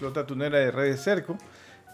flota tunera de redes Cerco.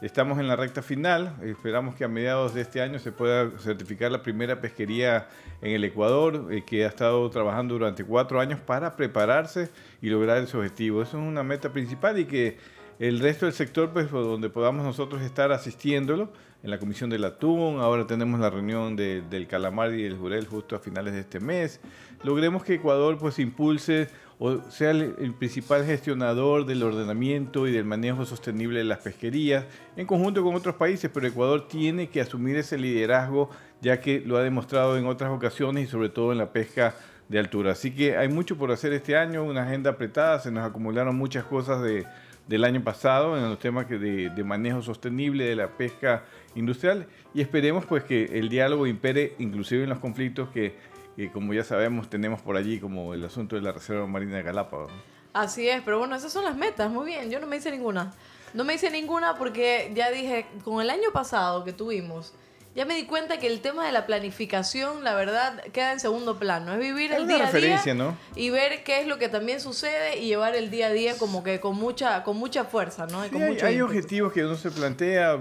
Estamos en la recta final. Esperamos que a mediados de este año se pueda certificar la primera pesquería en el Ecuador, eh, que ha estado trabajando durante cuatro años para prepararse y lograr ese objetivo. Eso es una meta principal y que el resto del sector, pues donde podamos nosotros estar asistiéndolo, en la Comisión del Atún, ahora tenemos la reunión del Calamar y del Jurel justo a finales de este mes. Logremos que Ecuador pues impulse o sea el, principal gestionador del ordenamiento y del manejo sostenible de las pesquerías en conjunto con otros países, pero Ecuador tiene que asumir ese liderazgo ya que lo ha demostrado en otras ocasiones y sobre todo en la pesca de altura. Así que hay mucho por hacer este año, una agenda apretada, se nos acumularon muchas cosas de, del año pasado en los temas de manejo sostenible de la pesca industrial y esperemos pues que el diálogo impere inclusive en los conflictos que y como ya sabemos tenemos por allí como el asunto de la Reserva Marina de Galápagos. Así es, pero bueno, esas son las metas, muy bien, yo no me hice ninguna. No me hice ninguna porque ya dije, con el año pasado que tuvimos, ya me di cuenta que el tema de la planificación, la verdad, queda en segundo plano. Es vivir el día a día ¿no? y ver qué es lo que también sucede y llevar el día a día como que con mucha con mucha fuerza, ¿no? hay, objetivos que uno se plantea.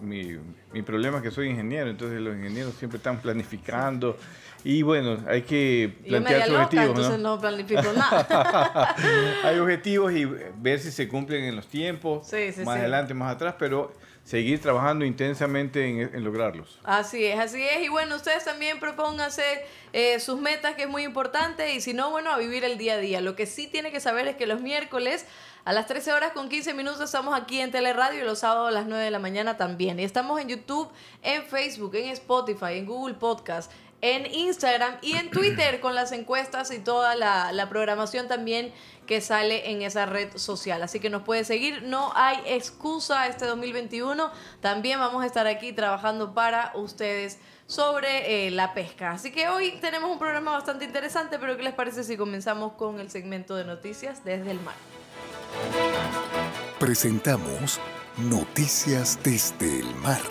mi, mi problema es que soy ingeniero, entonces los ingenieros siempre están planificando. Y bueno, hay que plantear objetivos. Entonces no, planifico nada. hay objetivos y ver si se cumplen en los tiempos, más adelante, más atrás, pero seguir trabajando intensamente en, lograrlos. Así es, así es. Y bueno, ustedes también propónganse eh, sus metas, que es muy importante, y si no, bueno, a vivir el día a día. Lo que sí tiene que saber es que los miércoles a las 13 horas con 15 minutos estamos aquí en Teleradio y los sábados a las 9 de la mañana también. Y estamos en YouTube, en Facebook, en Spotify, en Google Podcast en Instagram y en Twitter con las encuestas y toda la, programación también que sale en esa red social. Así que nos puede seguir, no hay excusa este 2021. También vamos a estar aquí trabajando para ustedes sobre eh, la pesca. Así que hoy tenemos un programa bastante interesante, pero ¿qué les parece si comenzamos con el segmento de noticias desde el mar? Presentamos Noticias desde el mar.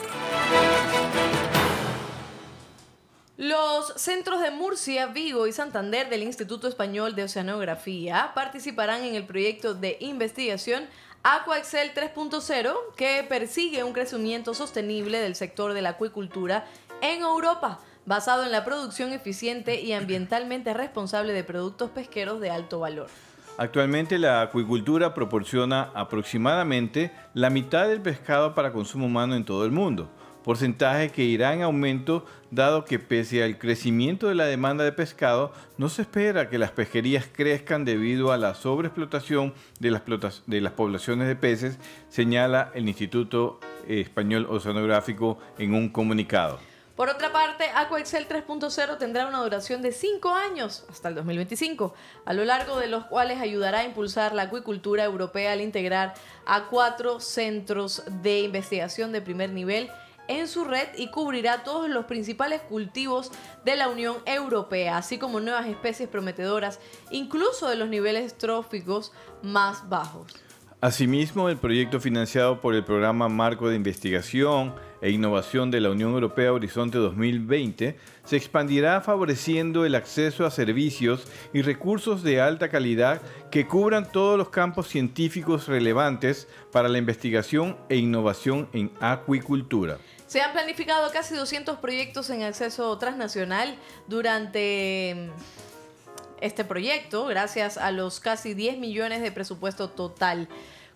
Los centros de Murcia, Vigo y Santander del Instituto Español de Oceanografía participarán en el proyecto de investigación AquaExcel 3.0 que persigue un crecimiento sostenible del sector de la acuicultura en Europa, basado en la producción eficiente y ambientalmente responsable de productos pesqueros de alto valor. Actualmente la acuicultura proporciona aproximadamente la mitad del pescado para consumo humano en todo el mundo porcentaje que irá en aumento dado que pese al crecimiento de la demanda de pescado, no se espera que las pesquerías crezcan debido a la sobreexplotación de las, poblaciones de peces, señala el Instituto Español Oceanográfico en un comunicado. Por otra parte, AquaExcel 3.0 tendrá una duración de 5 años hasta el 2025, a lo largo de los cuales ayudará a impulsar la acuicultura europea al integrar a cuatro centros de investigación de primer nivel en su red y cubrirá todos los principales cultivos de la Unión Europea, así como nuevas especies prometedoras, incluso de los niveles tróficos más bajos. Asimismo, el proyecto financiado por el Programa Marco de Investigación e Innovación de la Unión Europea Horizonte 2020 se expandirá favoreciendo el acceso a servicios y recursos de alta calidad que cubran todos los campos científicos relevantes para la investigación e innovación en acuicultura. Se han planificado casi 200 proyectos en acceso transnacional durante mm, este proyecto, gracias a los casi 10 millones de presupuesto total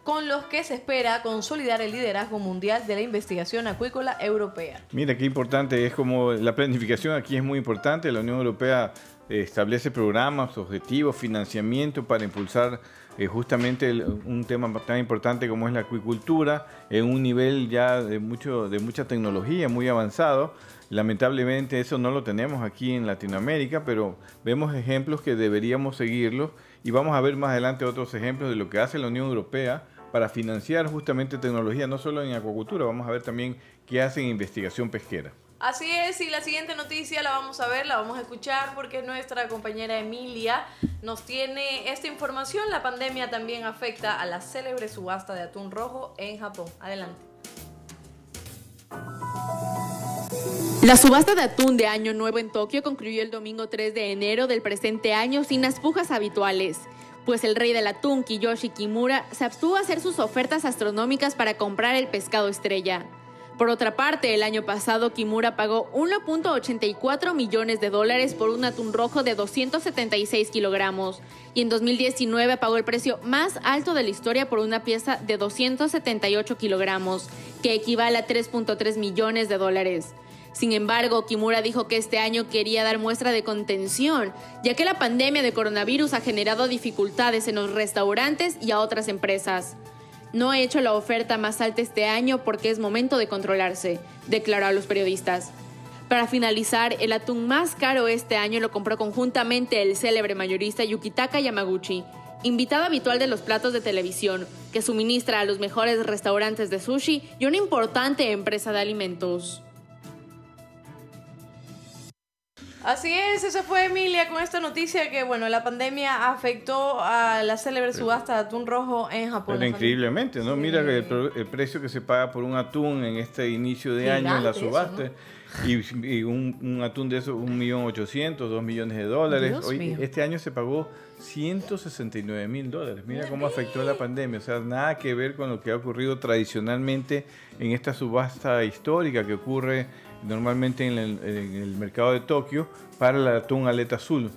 con los que se espera consolidar el liderazgo mundial de la investigación acuícola europea. Mira, qué importante, es como la planificación aquí es muy importante, la Unión Europea eh, establece programas, objetivos, financiamiento para impulsar eh, justamente un tema tan importante como es la acuicultura en un nivel ya de, mucho, de mucha tecnología, muy avanzado. Lamentablemente eso no lo tenemos aquí en Latinoamérica, pero vemos ejemplos que deberíamos seguirlos y vamos a ver más adelante otros ejemplos de lo que hace la Unión Europea para financiar justamente tecnología, no solo en acuacultura, vamos a ver también qué hacen en investigación pesquera. Así es, y la siguiente noticia la vamos a ver, la vamos a escuchar porque nuestra compañera Emilia nos tiene esta información. La pandemia también afecta a la célebre subasta de atún rojo en Japón. Adelante. La subasta de atún de Año Nuevo en Tokio concluyó el domingo 3 de enero del presente año sin las pujas habituales. pues el rey del atún, Kiyoshi Kimura, se abstuvo a hacer sus ofertas astronómicas para comprar el pescado estrella. Por otra parte, el año pasado Kimura pagó 1.84 millones de dólares por un atún rojo de 276 kilogramos y en 2019 pagó el precio más alto de la historia por una pieza de 278 kilogramos, que equivale a 3.3 millones de dólares. Sin embargo, Kimura dijo que este año quería dar muestra de contención, ya que la pandemia de coronavirus ha generado dificultades en los restaurantes y a otras empresas. No he hecho la oferta más alta este año porque es momento de controlarse, declaró a los periodistas. Para finalizar, el atún más caro este año lo compró conjuntamente el célebre mayorista Yukitaka Yamaguchi, invitado habitual de los platos de televisión, que suministra a los mejores restaurantes de sushi y una importante empresa de alimentos. Así es, eso fue Emilia con esta noticia que, bueno, la pandemia afectó a la célebre subasta de atún rojo en Japón. Pero increíblemente, ¿no? Mira el, el, precio que se paga por un atún en este inicio de año en la subasta. Y, un, atún de eso, un millón ochocientos, dos millones de dólares. Hoy, este año se pagó 169 mil dólares. Mira cómo afectó la pandemia. O sea, nada que ver con lo que ha ocurrido tradicionalmente en esta subasta histórica que ocurre normalmente en el, mercado de Tokio para el atún aleta azul.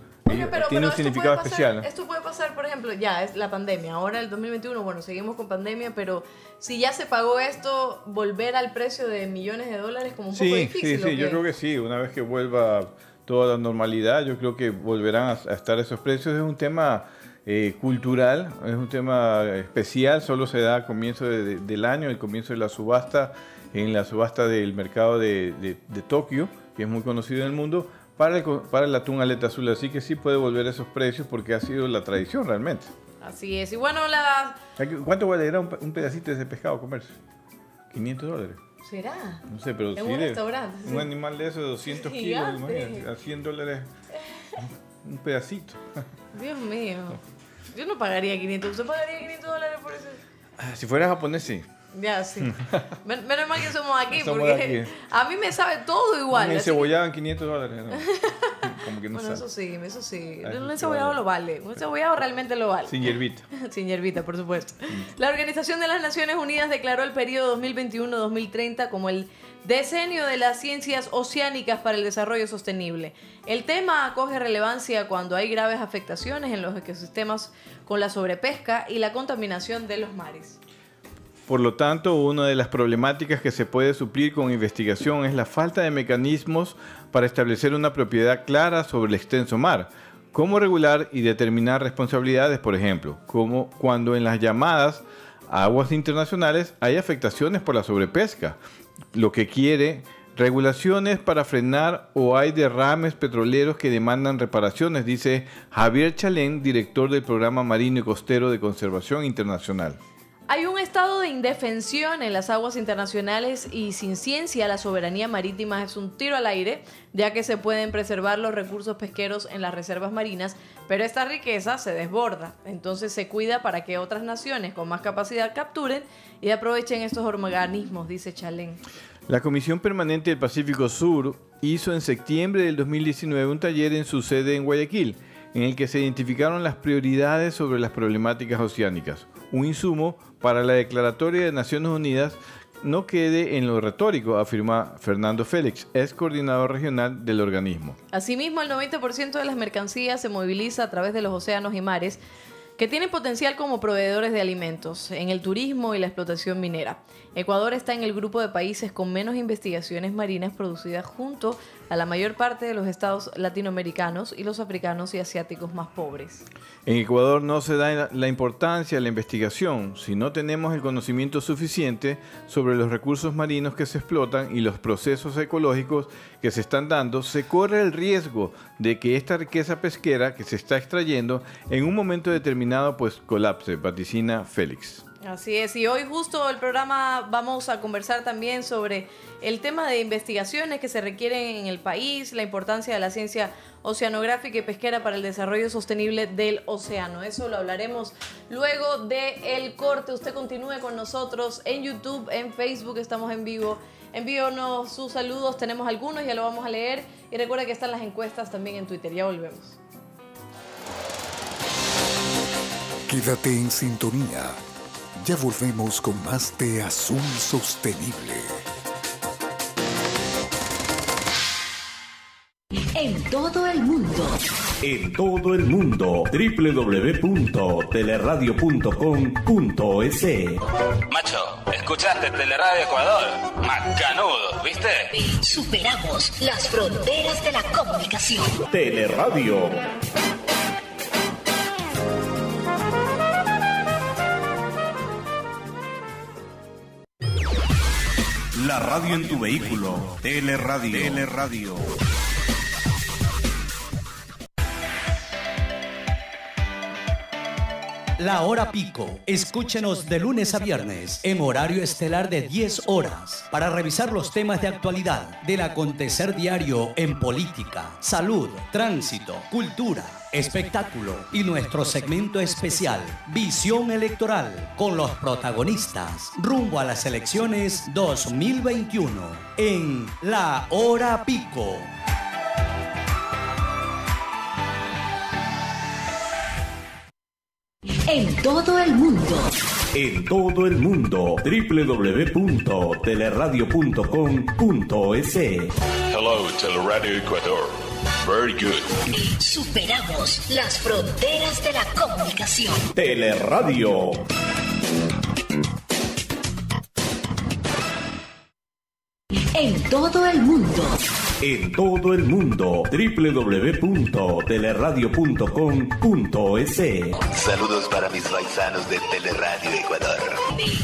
tiene un significado especial. Esto puede pasar, por ejemplo, ya es la pandemia. Ahora el 2021, bueno, seguimos con pandemia, pero si ya se pagó esto, volver al precio de millones de dólares como un poco difícil. Sí, sí, yo creo que sí. Una vez que vuelva toda la normalidad, yo creo que volverán a, estar esos precios. Es un tema eh, cultural, es un tema especial, solo se da a comienzo del año, el comienzo de la subasta en la subasta del mercado de, Tokio, que es muy conocido en el mundo, para el, para el atún aleta azul. Así que sí puede volver a esos precios porque ha sido la tradición realmente. Así es. Y bueno, la... ¿Cuánto vale un, un pedacito de ese pescado comerse? 500 dólares. ¿Será? No sé, pero en un restaurante. Un animal de eso de 200 kilos, a 100 dólares un pedacito. Dios mío. Yo no pagaría 500. ¿Usted pagaría 500 dólares por eso? Ah, si fuera japonés, sí. Ya, sí. Menos mal que somos aquí, porque a mí me sabe todo igual. Me cebollaban 500 dólares. Como que no bueno, eso sí, eso sí. Un encebollado lo vale. Un encebollado realmente lo vale. Sin hierbita. Sin hierbita, por supuesto. La Organización de las Naciones Unidas declaró el periodo 2021-2030 como el decenio de las ciencias oceánicas para el desarrollo sostenible. El tema acoge relevancia cuando hay graves afectaciones en los ecosistemas con la sobrepesca y la contaminación de los mares. Por lo tanto, una de las problemáticas que se puede suplir con investigación es la falta de mecanismos para establecer una propiedad clara sobre el extenso mar. Cómo regular y determinar responsabilidades, por ejemplo, como cuando en las llamadas aguas internacionales hay afectaciones por la sobrepesca, lo que quiere regulaciones para frenar o hay derrames petroleros que demandan reparaciones, dice Javier Chalén, director del Programa Marino y Costero de Conservación Internacional. Hay un estado de indefensión en las aguas internacionales y sin ciencia la soberanía marítima es un tiro al aire, ya que se pueden preservar los recursos pesqueros en las reservas marinas, pero esta riqueza se desborda. Entonces se cuida para que otras naciones con más capacidad capturen y aprovechen estos organismos, dice Chalén. La Comisión Permanente del Pacífico Sur hizo en septiembre del 2019 un taller en su sede en Guayaquil, en el que se identificaron las prioridades sobre las problemáticas oceánicas un insumo para la declaratoria de Naciones Unidas no quede en lo retórico, afirma Fernando Félix, ex coordinador regional del organismo. Asimismo, el 90% de las mercancías se moviliza a través de los océanos y mares, que tienen potencial como proveedores de alimentos en el turismo y la explotación minera. Ecuador está en el grupo de países con menos investigaciones marinas producidas junto a la mayor parte de los estados latinoamericanos y los africanos y asiáticos más pobres. En Ecuador no se da la importancia a la investigación si no tenemos el conocimiento suficiente sobre los recursos marinos que se explotan y los procesos ecológicos que se están dando, se corre el riesgo de que esta riqueza pesquera que se está extrayendo en un momento determinado pues colapse, vaticina Félix. Así es, y hoy justo el programa vamos a conversar también sobre el tema de investigaciones que se requieren en el país, la importancia de la ciencia oceanográfica y pesquera para el desarrollo sostenible del océano. Eso lo hablaremos luego del el corte. Usted continúe con nosotros en YouTube, en Facebook, estamos en vivo. Envíonos sus saludos, tenemos algunos, ya lo vamos a leer. Y recuerda que están las encuestas también en Twitter. Ya volvemos. Quédate en sintonía. Ya volvemos con más de Azul Sostenible. En todo el mundo. En todo el mundo. www.teleradio.com.es Macho, ¿escuchaste Teleradio Ecuador? Macanudo, ¿viste? Superamos las fronteras de la comunicación. Teleradio. La radio en tu vehículo. Teleradio. Teleradio. La hora pico. Escúchenos de lunes a viernes en horario estelar de 10 horas para revisar los temas de actualidad del acontecer diario en política, salud, tránsito, cultura, espectáculo y nuestro segmento especial Visión Electoral con los protagonistas rumbo a las elecciones 2021 en La Hora Pico. En todo el mundo. En todo el mundo. www.teleradio.com.es Hello, Teleradio Ecuador. Very good. Superamos las fronteras de la comunicación. Teleradio. En todo el mundo. En todo el mundo. www.teleradio.com.es Saludos para mis paisanos de Teleradio Ecuador.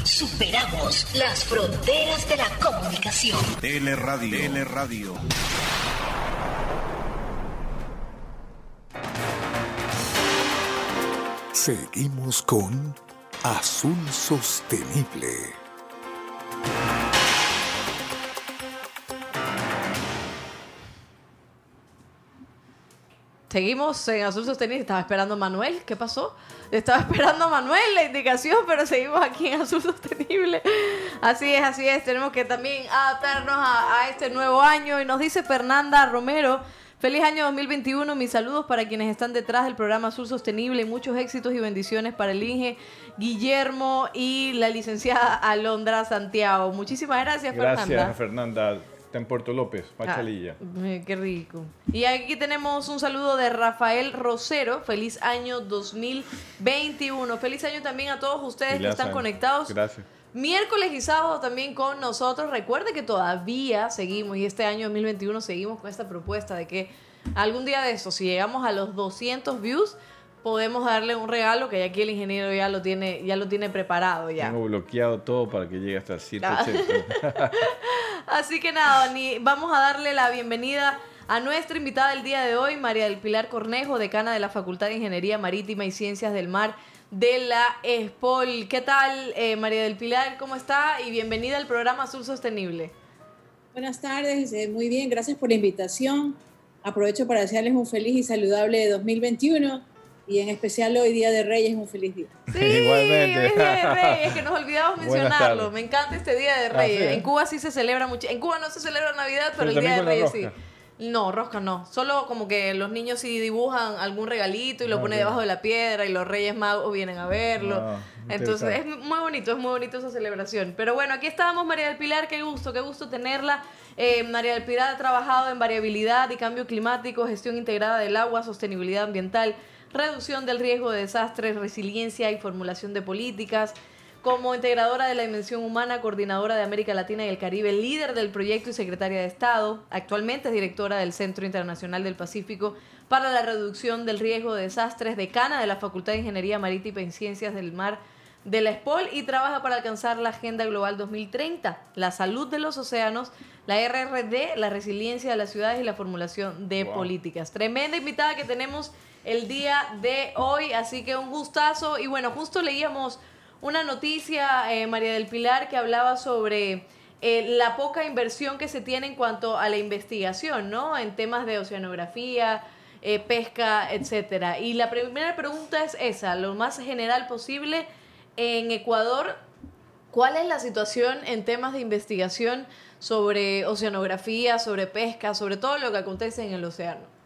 Superamos las fronteras de la comunicación. Teleradio. Teleradio. Seguimos con Azul Sostenible. Seguimos en Azul Sostenible. Estaba esperando Manuel. ¿Qué pasó? Estaba esperando a Manuel la indicación, pero seguimos aquí en Azul Sostenible. Así es, así es. Tenemos que también adaptarnos a este nuevo año. Y nos dice Fernanda Romero. Feliz año 2021, mis saludos para quienes están detrás del programa Azul Sostenible, muchos éxitos y bendiciones para el Inge Guillermo y la licenciada Alondra Santiago. Muchísimas gracias, Fernanda. Gracias, Fernanda. Está en Puerto López, Machalilla. Ah, qué rico. Y aquí tenemos un saludo de Rafael Rosero. Feliz año 2021. Feliz año también a todos ustedes Feliz que están año. conectados. Gracias. Miércoles y sábado también con nosotros. Recuerde que todavía seguimos y este año 2021 seguimos con esta propuesta de que algún día de eso, si llegamos a los 200 views, podemos darle un regalo que ya aquí el ingeniero ya lo tiene, ya lo tiene preparado ya. Tengo bloqueado todo para que llegue hasta el 780. Así que nada, ni, vamos a darle la bienvenida a nuestra invitada del día de hoy, María del Pilar Cornejo, decana de la Facultad de Ingeniería Marítima y Ciencias del Mar de la ESPOL. ¿Qué tal, eh, María del Pilar? ¿Cómo está? Y bienvenida al programa Azul Sostenible. Buenas tardes, eh, muy bien, gracias por la invitación. Aprovecho para desearles un feliz y saludable 2021 y en especial hoy Día de Reyes un feliz día. Sí, Igualmente. hoy es Día de Reyes, que nos olvidamos mencionarlo. Me encanta este Día de Ah, Reyes. ¿sí? En Cuba sí se celebra mucho. En Cuba no se celebra Navidad, pero, Pero el Día de Reyes sí. No, rosca no. Solo como que los niños sí dibujan algún regalito y lo Ah, ponen debajo de la piedra y los Reyes Magos vienen a verlo. Ah, Entonces es muy bonito, es muy bonito esa celebración. Pero bueno, aquí estábamos María del Pilar, qué gusto, qué gusto tenerla. Eh, María del Pilar ha trabajado en variabilidad y cambio climático, gestión integrada del agua, sostenibilidad ambiental, reducción del riesgo de desastres, resiliencia y formulación de políticas. Como integradora de la dimensión humana, coordinadora de América Latina y el Caribe, líder del proyecto y secretaria de Estado, actualmente es directora del Centro Internacional del Pacífico para la Reducción del Riesgo de Desastres, decana de la Facultad de Ingeniería Marítima y Ciencias del Mar de la SPOL y trabaja para alcanzar la Agenda Global 2030, la salud de los océanos, la RRD, la resiliencia de las ciudades y la formulación de Wow. políticas. Tremenda invitada que tenemos el día de hoy, así que un gustazo. Y bueno, justo leíamos una noticia, eh, María del Pilar, que hablaba sobre eh, la poca inversión que se tiene en cuanto a la investigación, ¿no? En temas de oceanografía, eh, pesca, etcétera. Y la primera pregunta es esa, lo más general posible. En Ecuador, ¿cuál es la situación en temas de investigación sobre oceanografía, sobre pesca, sobre todo lo que acontece en el océano?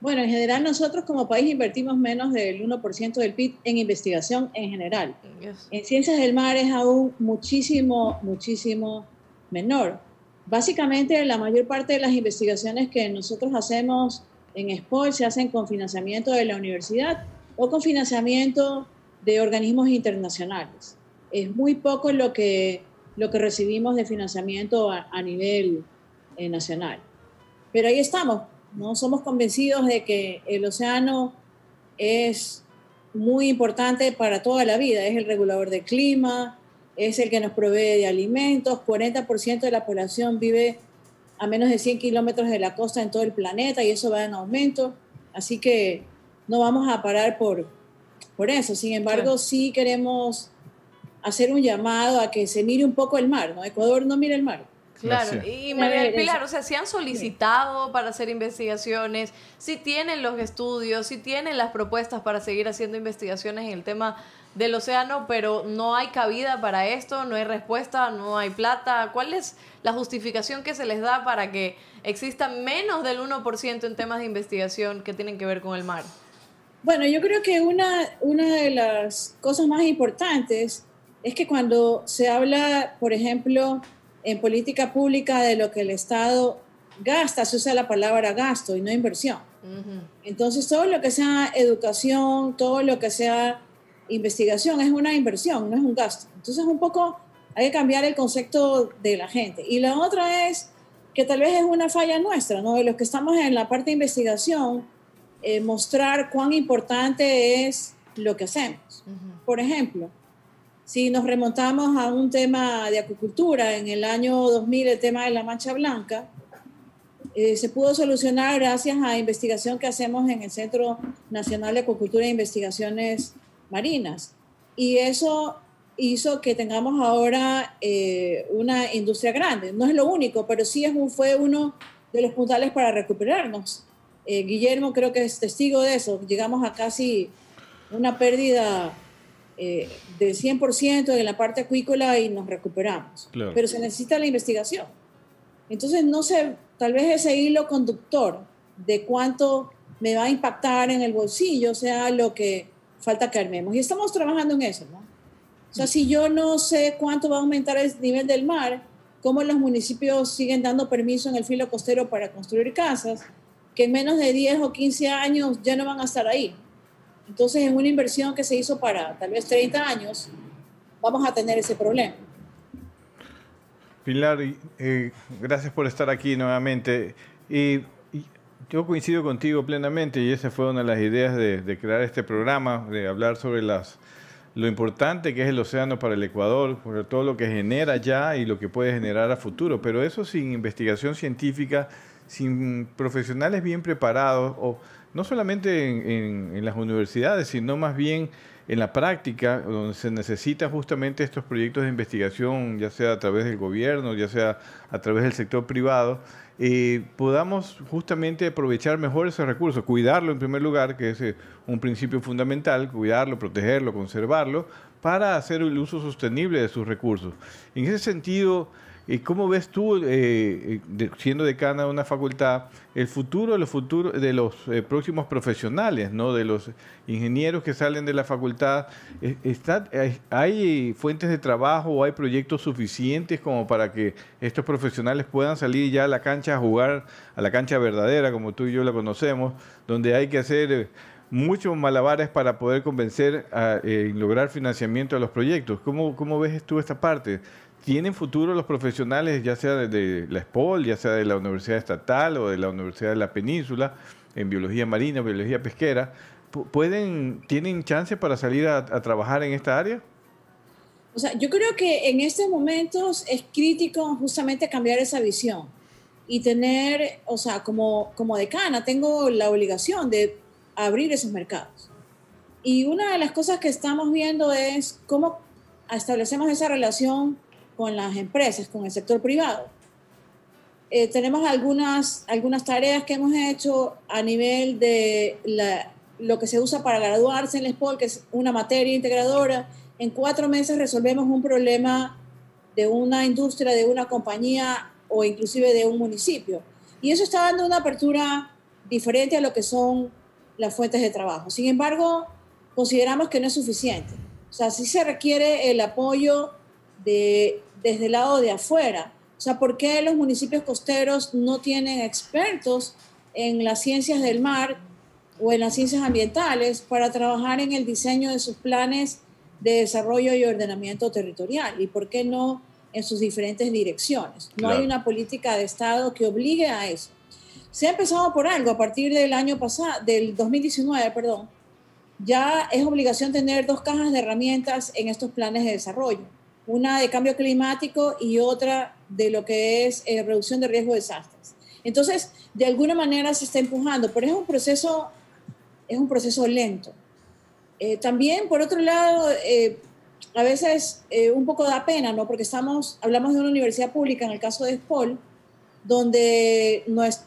Bueno, en general nosotros como país invertimos menos del 1% del PIB en investigación en general. En ciencias del mar es aún muchísimo, muchísimo menor. Básicamente la mayor parte de las investigaciones que nosotros hacemos en SPOL se hacen con financiamiento de la universidad o con financiamiento de organismos internacionales. Es muy poco lo que, lo que recibimos de financiamiento a, a nivel eh, nacional. Pero ahí estamos, ¿no? Somos convencidos de que el océano es muy importante para toda la vida, es el regulador del clima, es el que nos provee de alimentos, 40% de la población vive a menos de 100 kilómetros de la costa en todo el planeta y eso va en aumento, así que no vamos a parar por, por eso. Sin embargo, sí queremos hacer un llamado a que se mire un poco el mar, ¿no? Ecuador no mira el mar. Claro, y María del Pilar, o sea, si han solicitado para hacer investigaciones, si tienen los estudios, si tienen las propuestas para seguir haciendo investigaciones en el tema del océano, pero no hay cabida para esto, no hay respuesta, no hay plata. ¿Cuál es la justificación que se les da para que exista menos del 1% en temas de investigación que tienen que ver con el mar? Bueno, yo creo que una, una de las cosas más importantes es que cuando se habla, por ejemplo, en política pública de lo que el Estado gasta, se usa la palabra gasto y no inversión. Entonces, todo lo que sea educación, todo lo que sea investigación es una inversión, no es un gasto. Entonces, un poco hay que cambiar el concepto de la gente. Y la otra es que tal vez es una falla nuestra, ¿no? De los que estamos en la parte de investigación, eh, mostrar cuán importante es lo que hacemos. Por ejemplo, si nos remontamos a un tema de acuicultura, en el año 2000 el tema de la mancha blanca, eh, se pudo solucionar gracias a investigación que hacemos en el Centro Nacional de Acuicultura e Investigaciones Marinas. Y eso hizo que tengamos ahora eh, una industria grande. No es lo único, pero sí es fue uno de los puntales para recuperarnos. Eh, Guillermo creo que es testigo de eso. Llegamos a casi una pérdida eh, del 100% en la parte acuícola y nos recuperamos. Pero se necesita la investigación. Entonces, no sé, tal vez ese hilo conductor de cuánto me va a impactar en el bolsillo sea lo que falta que armemos. Y estamos trabajando en eso, ¿no? O sea, si yo no sé cuánto va a aumentar el nivel del mar, cómo los municipios siguen dando permiso en el filo costero para construir casas, que en menos de 10 o 15 años ya no van a estar ahí. Entonces, en una inversión que se hizo para tal vez 30 años, vamos a tener ese problema. Pilar, eh, gracias por estar aquí nuevamente. Y, yo coincido contigo plenamente y esa fue una de las ideas de, crear este programa, de hablar sobre las, lo importante que es el océano para el Ecuador, sobre todo lo que genera ya y lo que puede generar a futuro. Pero eso sin investigación científica, sin profesionales bien preparados o no solamente en, las universidades, sino más bien en la práctica, donde se necesitan justamente estos proyectos de investigación, ya sea a través del gobierno, ya sea a través del sector privado, eh, podamos justamente aprovechar mejor esos recursos, cuidarlo en primer lugar, que es eh, un principio fundamental, cuidarlo, protegerlo, conservarlo, para hacer el uso sostenible de sus recursos. En ese sentido, ¿Y cómo ves tú, eh, eh, siendo decana de una facultad, el futuro, los futuros de los eh, próximos profesionales, ¿no? de los ingenieros que salen de la facultad? Está, ¿Hay fuentes de trabajo o hay proyectos suficientes como para que estos profesionales puedan salir ya a la cancha a jugar, a la cancha verdadera, como tú y yo la conocemos, donde hay que hacer muchos malabares para poder convencer a lograr financiamiento de los proyectos? ¿Cómo, ¿Cómo ves tú esta parte? ¿Tienen futuro los profesionales, ya sea de la SPOL, ya sea de la Universidad Estatal o de la Universidad de la Península, en biología marina, biología pesquera? ¿Pueden, ¿Tienen chance para salir a, trabajar en esta área? O sea, yo creo que en estos momentos es crítico justamente cambiar esa visión y tener, o sea, como, como decana, tengo la obligación de abrir esos mercados. Y una de las cosas que estamos viendo es cómo establecemos esa relación con las empresas, con el sector privado. Eh, tenemos algunas, algunas tareas que hemos hecho a nivel de lo que se usa para graduarse en la SPOL, que es una materia integradora. En cuatro meses resolvemos un problema de una industria, de una compañía o inclusive de un municipio. Y eso está dando una apertura diferente a lo que son las fuentes de trabajo. Sin embargo, consideramos que no es suficiente. O sea, sí se requiere el apoyo de, desde el lado de afuera. O sea, ¿por qué los municipios costeros no tienen expertos en las ciencias del mar o en las ciencias ambientales para trabajar en el diseño de sus planes de desarrollo y ordenamiento territorial? ¿Y por qué no en sus diferentes direcciones? No hay una política de Estado que obligue a eso. Se ha empezado por algo a partir del año pasado, del 2019, perdón. Ya es obligación tener dos cajas de herramientas en estos planes de desarrollo. Una de cambio climático y otra de lo que es eh, reducción de riesgo de desastres. Entonces, de alguna manera se está empujando, pero es un proceso, es un proceso lento. Eh, también, por otro lado, eh, a veces un poco da pena, ¿no? Porque estamos, hablamos de una universidad pública, en el caso de SPOL, donde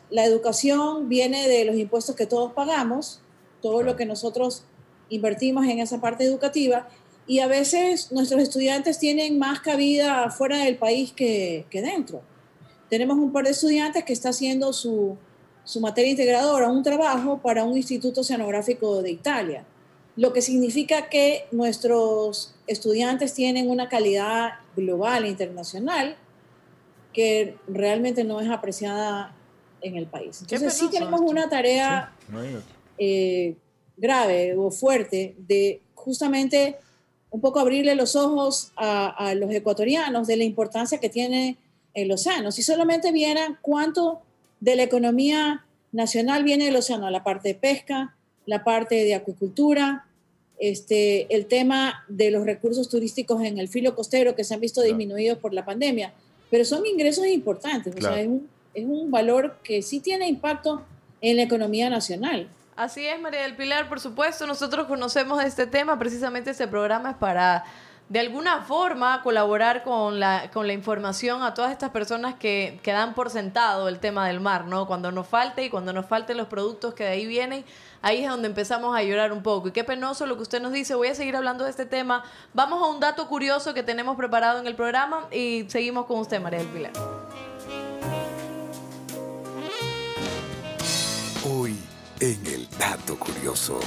la educación viene de los impuestos que todos pagamos, todo lo que nosotros invertimos en esa parte educativa, y a veces nuestros estudiantes tienen más cabida fuera del país que, dentro. Tenemos un par de estudiantes que está haciendo su, su materia integradora, un trabajo para un instituto oceanográfico de Italia, lo que significa que nuestros estudiantes tienen una calidad global e internacional, que realmente no es apreciada en el país. Entonces sí tenemos una tarea eh, grave o fuerte de justamente un poco abrirle los ojos a, los ecuatorianos de la importancia que tiene el océano. Si solamente vieran cuánto de la economía nacional viene del océano, la parte de pesca, la parte de acuicultura, este, el tema de los recursos turísticos en el filo costero que se han visto disminuidos por la pandemia pero son ingresos importantes, o sea, es un, es un valor que sí tiene impacto en la economía nacional. Así es, María del Pilar, por supuesto, nosotros conocemos este tema, precisamente este programa es para de alguna forma colaborar con la, con la información a todas estas personas que, que, dan por sentado el tema del mar, ¿no? Cuando nos falte y cuando nos falten los productos que de ahí vienen, ahí es donde empezamos a llorar un poco. Y qué penoso lo que usted nos dice. Voy a seguir hablando de este tema. Vamos a un dato curioso que tenemos preparado en el programa y seguimos con usted, María del Pilar. En el dato curioso.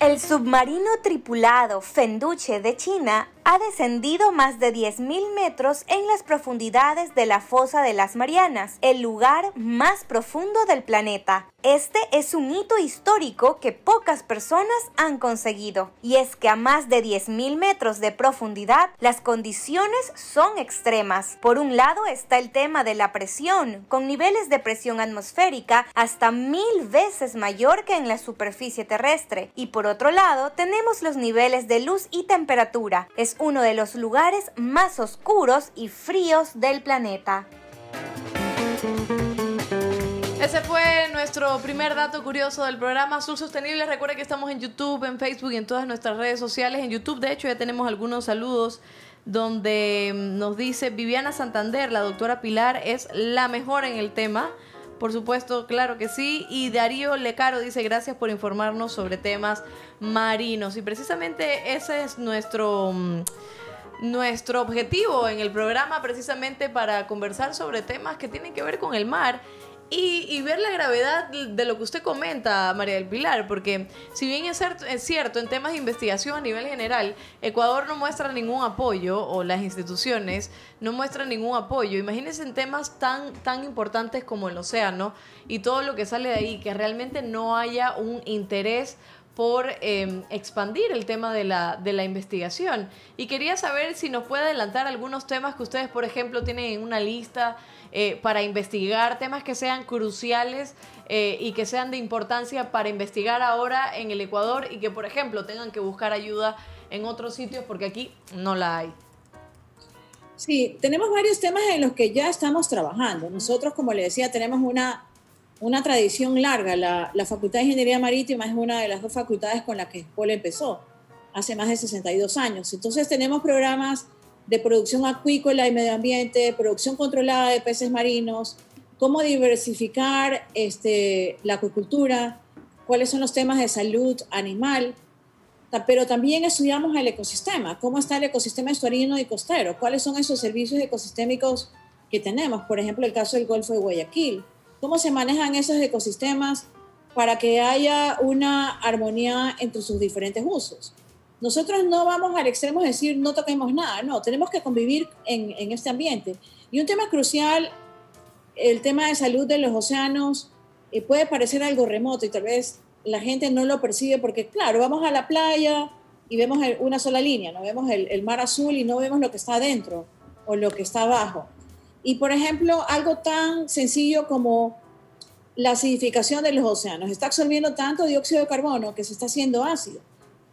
El submarino tripulado Fenduche de China ha descendido más de 10.000 metros en las profundidades de la fosa de las Marianas, el lugar más profundo del planeta. Este es un hito histórico que pocas personas han conseguido, y es que a más de 10.000 metros de profundidad las condiciones son extremas. Por un lado está el tema de la presión, con niveles de presión atmosférica hasta mil veces mayor que en la superficie terrestre, y por otro lado tenemos los niveles de luz y temperatura uno de los lugares más oscuros y fríos del planeta. Ese fue nuestro primer dato curioso del programa Azul Sostenible. Recuerda que estamos en YouTube, en Facebook y en todas nuestras redes sociales. En YouTube, de hecho, ya tenemos algunos saludos donde nos dice Viviana Santander, la doctora Pilar, es la mejor en el tema. Por supuesto, claro que sí. Y Darío Lecaro dice gracias por informarnos sobre temas marinos. Y precisamente ese es nuestro... Mm, nuestro objetivo en el programa precisamente para conversar sobre temas que tienen que ver con el mar y, ver la gravedad de lo que usted comenta, María del Pilar, porque si bien es cierto, es cierto, en temas de investigación a nivel general, Ecuador no muestra ningún apoyo, o las instituciones no muestran ningún apoyo. Imagínense en temas tan, tan importantes como el océano y todo lo que sale de ahí, que realmente no haya un interés por em, expandir el tema de la, de la investigación. Y quería saber si nos puede adelantar algunos temas que ustedes, por ejemplo, tienen en una lista eh, para investigar temas que sean cruciales eh, y que sean de importancia para investigar ahora en el Ecuador y que, por ejemplo, tengan que buscar ayuda en otros sitios porque aquí no la hay. Sí, tenemos varios temas en los que ya estamos trabajando. Nosotros, como le decía, tenemos una, una tradición larga. La, la Facultad de Ingeniería Marítima es una de las dos facultades con las que Escuela empezó hace más de 62 años. Entonces tenemos programas de producción acuícola y medio ambiente, producción controlada de peces marinos, cómo diversificar este, la acuicultura, cuáles son los temas de salud animal. pero también estudiamos el ecosistema, cómo está el ecosistema estuarino y costero, cuáles son esos servicios ecosistémicos que tenemos, por ejemplo, el caso del Golfo de Guayaquil, cómo se manejan esos ecosistemas para que haya una armonía entre sus diferentes usos. Nosotros no vamos al extremo de decir no toquemos nada, no, tenemos que convivir en, este ambiente. Y un tema crucial, el tema de salud de los océanos, eh, puede parecer algo remoto y tal vez la gente no lo percibe porque, claro, vamos a la playa y vemos una sola línea, no vemos el, el mar azul y no vemos lo que está adentro o lo que está abajo. Y, por ejemplo, algo tan sencillo como la acidificación de los océanos. Está absorbiendo tanto dióxido de carbono que se está haciendo ácido.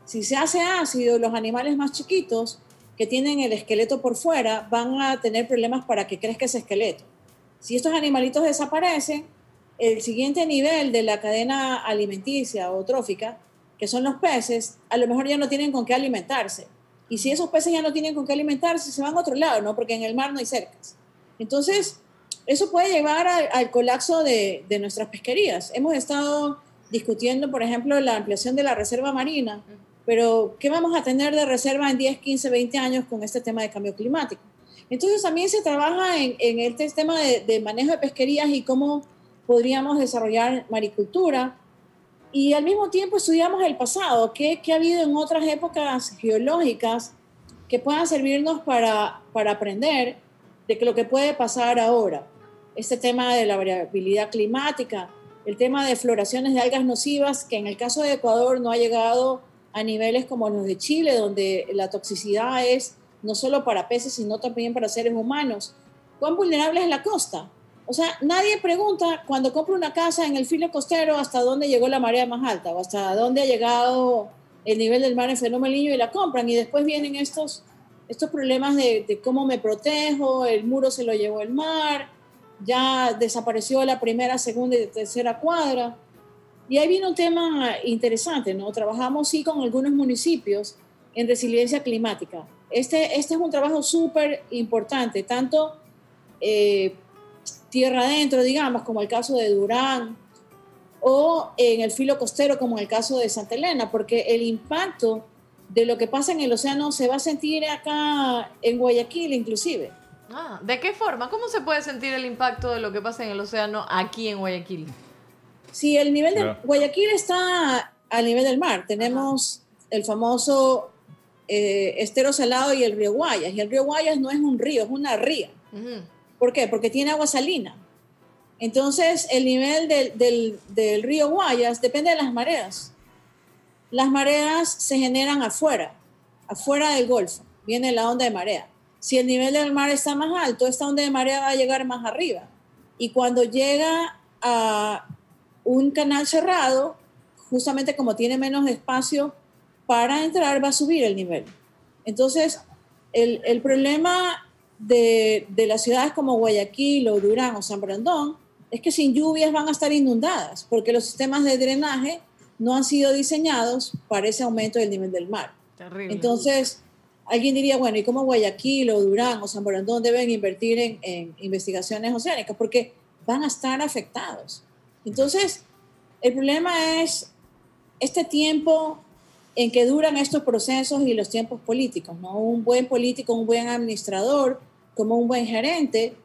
Si se hace ácido, los animales más chiquitos que tienen el esqueleto por fuera van a tener problemas para que crezca ese esqueleto. Si estos animalitos desaparecen, el siguiente nivel de la cadena alimenticia o trófica, que son los peces, a lo mejor ya no tienen con qué alimentarse. Y si esos peces ya no tienen con qué alimentarse, se van a otro lado, ¿no? Porque en el mar no hay cercas. Entonces, eso puede llevar al, colapso de nuestras pesquerías. Hemos estado discutiendo, por ejemplo, la ampliación de la reserva marina, pero ¿qué vamos a tener de reserva en 10, 15, 20 años con este tema de cambio climático? Entonces también se trabaja en, en este tema de, de manejo de pesquerías y cómo podríamos desarrollar maricultura. Y al mismo tiempo estudiamos el pasado, qué, qué ha habido en otras épocas geológicas que puedan servirnos para, para aprender de que lo que puede pasar ahora. Este tema de la variabilidad climática, el tema de floraciones de algas nocivas, que en el caso de Ecuador no ha llegado a niveles como los de Chile, donde la toxicidad es no solo para peces, sino también para seres humanos. ¿Cuán vulnerable es la costa? O sea, nadie pregunta cuando compra una casa en el filo costero hasta dónde llegó la marea más alta o hasta dónde ha llegado el nivel del mar en fenómeno niño y la compran. Y después vienen estos, estos problemas de, de cómo me protejo, el muro se lo llevó el mar, ya desapareció la primera, segunda y tercera cuadra. Y ahí viene un tema interesante, ¿no? Trabajamos sí con algunos municipios en resiliencia climática. Este, este es un trabajo súper importante, tanto eh, tierra adentro, digamos, como el caso de Durán, o en el filo costero, como el caso de Santa Elena, porque el impacto de lo que pasa en el océano se va a sentir acá en Guayaquil, inclusive. Ah, ¿De qué forma? ¿Cómo se puede sentir el impacto de lo que pasa en el océano aquí en Guayaquil? Si el nivel de Ya. Guayaquil está al nivel del mar, tenemos el famoso eh, estero salado y el río Guayas. Y el río Guayas no es un río, es una ría. ¿Por qué? Porque tiene agua salina. Entonces, el nivel del, del- del río Guayas depende de las mareas. Las mareas se generan afuera, afuera del Golfo. Viene la onda de marea. Si el nivel del mar está más alto, esta onda de marea va a llegar más arriba. Y cuando llega a un canal cerrado, justamente como tiene menos espacio para entrar, va a subir el nivel. Entonces, el, el problema de, de las ciudades como Guayaquil o Durán o San Brandón es que sin lluvias van a estar inundadas, porque los sistemas de drenaje no han sido diseñados para ese aumento del nivel del mar. Terrible. Entonces, alguien diría, bueno, ¿y cómo Guayaquil o Durán o San Borondón deben invertir en, en investigaciones oceánicas? Porque van a estar afectados. Entonces, el problema es este tiempo en que duran estos procesos y los tiempos políticos, ¿no? Un buen político, un buen administrador, como un buen gerente,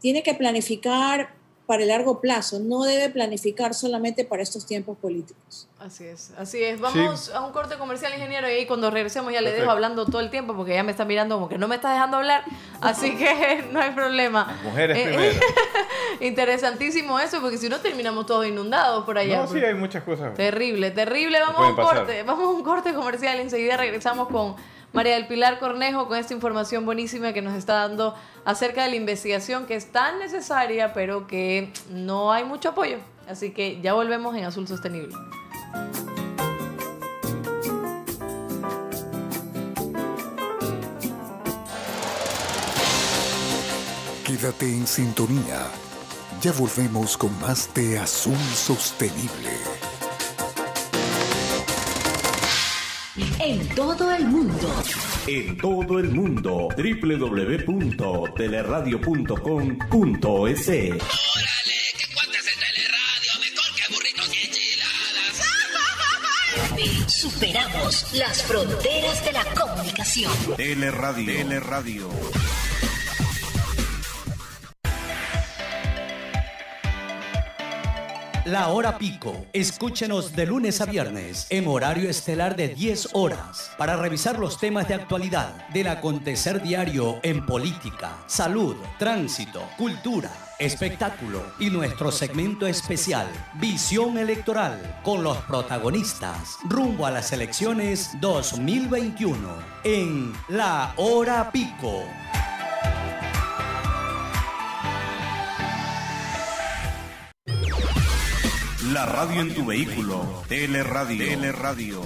tiene que planificar para el largo plazo, no debe planificar solamente para estos tiempos políticos. Así es, así es. Vamos a un corte comercial, ingeniero, y ahí cuando regresemos ya le dejo hablando todo el tiempo porque ya me está mirando como que no me está dejando hablar, así que no hay problema. Mujeres Eh, primero. Interesantísimo eso, porque si no terminamos todos inundados por allá. No, sí, hay muchas cosas. Terrible, terrible. Vamos a un pasar. corte, vamos a un corte comercial. Enseguida regresamos con María del Pilar Cornejo con esta información buenísima que nos está dando acerca de la investigación que es tan necesaria, pero que no hay mucho apoyo. Así que ya volvemos en Azul Sostenible. Quédate en sintonía. Ya volvemos con más de Azul Sostenible. En todo el mundo. En todo el mundo, www.teleradio.com.es. Superamos las fronteras de la comunicación. Teleradio. Teleradio. La hora pico. Escúchenos de lunes a viernes en horario estelar de 10 horas para revisar los temas de actualidad del acontecer diario en política, salud, tránsito, cultura, espectáculo y nuestro segmento especial Visión Electoral con los protagonistas rumbo a las elecciones 2021 en La Hora Pico. La radio en tu vehículo. Teleradio. Teleradio.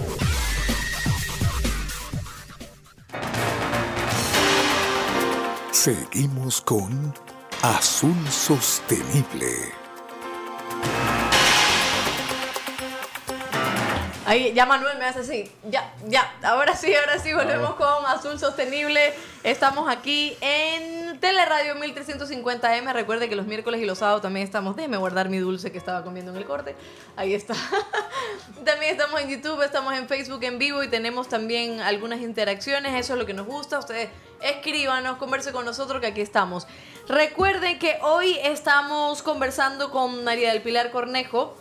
Seguimos con Azul Sostenible. Ahí ya Manuel me hace así. Ya, ya. Ahora sí, ahora sí, volvemos con Azul Sostenible. Estamos aquí en Teleradio 1350M. Recuerde que los miércoles y los sábados también estamos. Déjeme guardar mi dulce que estaba comiendo en el corte. Ahí está. también estamos en YouTube, estamos en Facebook en vivo y tenemos también algunas interacciones. Eso es lo que nos gusta. Ustedes escríbanos, converse con nosotros que aquí estamos. Recuerden que hoy estamos conversando con María del Pilar Cornejo.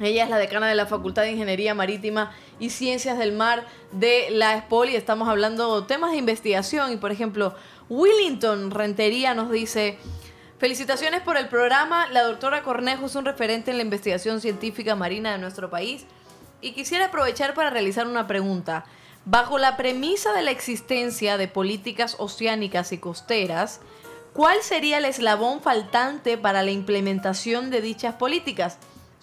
Ella es la decana de la Facultad de Ingeniería Marítima y Ciencias del Mar de la ESPOL y estamos hablando temas de investigación. Y por ejemplo, Willington Rentería nos dice, felicitaciones por el programa. La doctora Cornejo es un referente en la investigación científica marina de nuestro país. Y quisiera aprovechar para realizar una pregunta. Bajo la premisa de la existencia de políticas oceánicas y costeras, ¿cuál sería el eslabón faltante para la implementación de dichas políticas?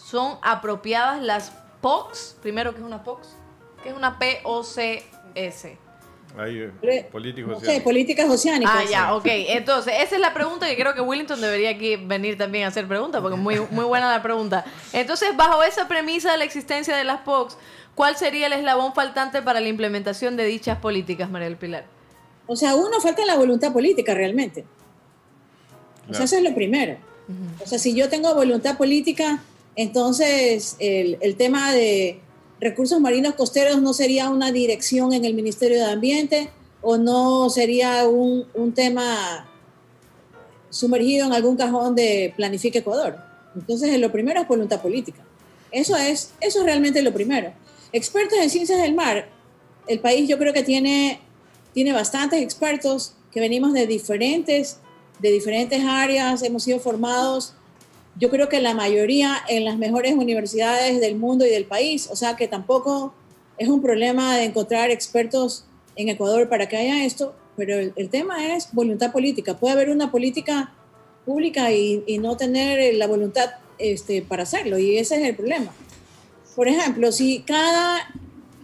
¿Son apropiadas las POCs? Primero, ¿qué es una POCs? ¿Qué es una POCS? Hay eh, políticos No sé, políticas oceánicas. Ah, ya, ok. Entonces, esa es la pregunta que creo que Willington debería aquí venir también a hacer pregunta, porque es muy, muy buena la pregunta. Entonces, bajo esa premisa de la existencia de las POCs, ¿cuál sería el eslabón faltante para la implementación de dichas políticas, María del Pilar? O sea, uno falta la voluntad política realmente. O sea, eso es lo primero. O sea, si yo tengo voluntad política, entonces el, tema de recursos marinos costeros no sería una dirección en el Ministerio de Ambiente o no sería un, un tema sumergido en algún cajón de Planifica Ecuador. Entonces, lo primero es voluntad política. Eso es, eso es realmente lo primero. Expertos en ciencias del mar, el país yo creo que tiene, tiene bastantes expertos que venimos de diferentes, de diferentes áreas, hemos sido formados, yo creo que la mayoría en las mejores universidades del mundo y del país, o sea que tampoco es un problema de encontrar expertos en Ecuador para que haya esto, pero el, el tema es voluntad política. Puede haber una política pública y, y no tener la voluntad este, para hacerlo, y ese es el problema. Por ejemplo, si cada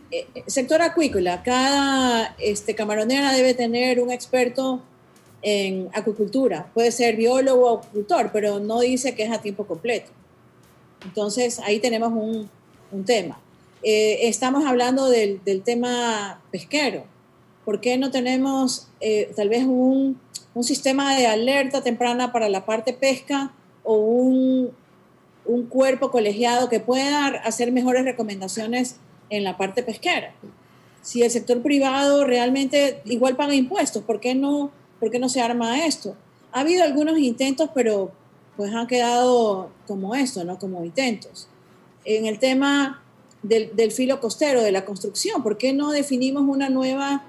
eh, sector acuícola, cada este, camaronera debe tener un experto en acuicultura, puede ser biólogo o acuicultor, pero no dice que es a tiempo completo. Entonces ahí tenemos un, un tema. Eh, estamos hablando del, del, tema pesquero. ¿Por qué no tenemos eh, tal vez un, un, sistema de alerta temprana para la parte pesca o un, un cuerpo colegiado que pueda hacer mejores recomendaciones en la parte pesquera? Si el sector privado realmente igual paga impuestos, ¿por qué no, por qué no se arma esto? Ha habido algunos intentos, pero pues han quedado como esto, ¿no? Como intentos. En el tema del, del, filo costero, de la construcción. ¿Por qué no definimos una nueva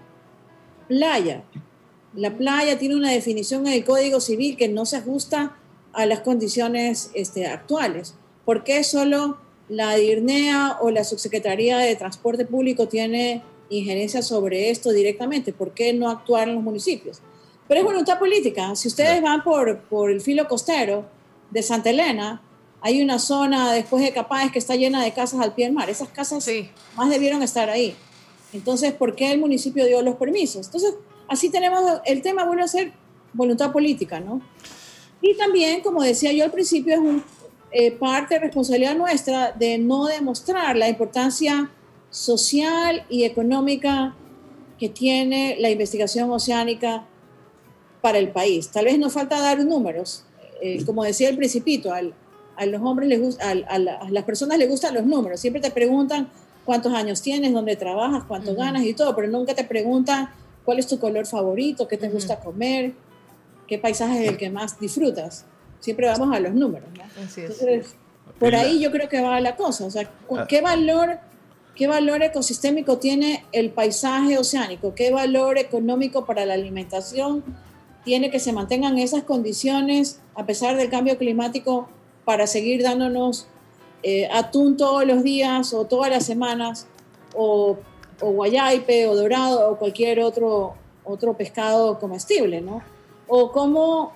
playa? La playa tiene una definición en el Código Civil que no se ajusta a las condiciones este, actuales. ¿Por qué solo la DIRNEA o la Subsecretaría de Transporte Público tiene injerencia sobre esto directamente? ¿Por qué no actuar en los municipios? Pero es voluntad política. Si ustedes van por, por el filo costero de Santa Elena, hay una zona después de Capáez que está llena de casas al pie del mar. Esas casas sí. más debieron estar ahí. Entonces, ¿por qué el municipio dio los permisos? Entonces, así tenemos el tema, vuelve a ser voluntad política, ¿no? Y también, como decía yo al principio, es un, eh, parte de responsabilidad nuestra de no demostrar la importancia social y económica que tiene la investigación oceánica para el país. Tal vez nos falta dar números. Eh, como decía el principito, al, a los hombres les gusta, a, a, a, las personas les gustan los números. Siempre te preguntan cuántos años tienes, dónde trabajas, cuánto ganas y todo, pero nunca te preguntan cuál es tu color favorito, qué te gusta comer, qué paisaje es el que más disfrutas. Siempre vamos a los números, ¿no? Entonces, por ahí yo creo que va la cosa. O sea, Ah. ¿qué valor, ¿qué valor ecosistémico tiene el paisaje oceánico? ¿Qué valor económico para la alimentación tiene que se mantengan esas condiciones a pesar del cambio climático para seguir dándonos eh, atún todos los días o todas las semanas o, o guayaipe o dorado o cualquier otro, otro pescado comestible, ¿no? O cómo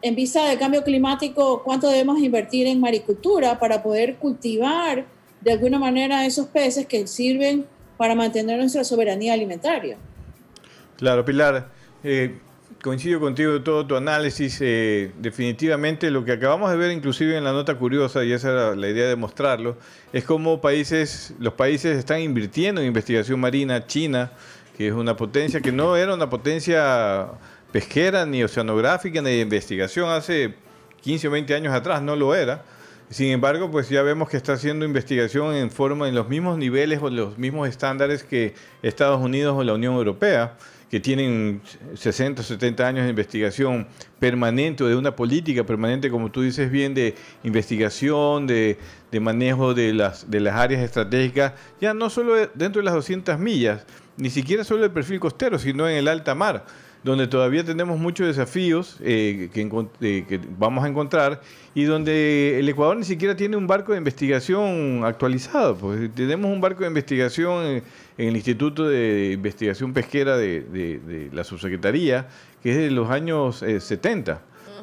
en vista del cambio climático, cuánto debemos invertir en maricultura para poder cultivar de alguna manera esos peces que sirven para mantener nuestra soberanía alimentaria. Claro, Pilar, eh, coincido contigo en todo tu análisis. eh, definitivamente lo que acabamos de ver, inclusive en la nota curiosa, y esa era la idea de mostrarlo, es cómo países, los países están invirtiendo en investigación marina. China, que es una potencia que no era una potencia pesquera, ni oceanográfica, ni de investigación hace 15 o 20 años atrás, no lo era. Sin embargo, pues ya vemos que está haciendo investigación en forma en los mismos niveles o los mismos estándares que Estados Unidos o la Unión Europea, que tienen 60 o 70 años de investigación permanente o de una política permanente, como tú dices bien, de investigación, de, de manejo de las, de las áreas estratégicas, ya no solo dentro de las 200 millas, ni siquiera solo el perfil costero, sino en el alta mar donde todavía tenemos muchos desafíos eh, que, eh, que vamos a encontrar y donde el Ecuador ni siquiera tiene un barco de investigación actualizado. Pues tenemos un barco de investigación en, en el Instituto de Investigación Pesquera de, de- de la Subsecretaría, que es de los años eh, 70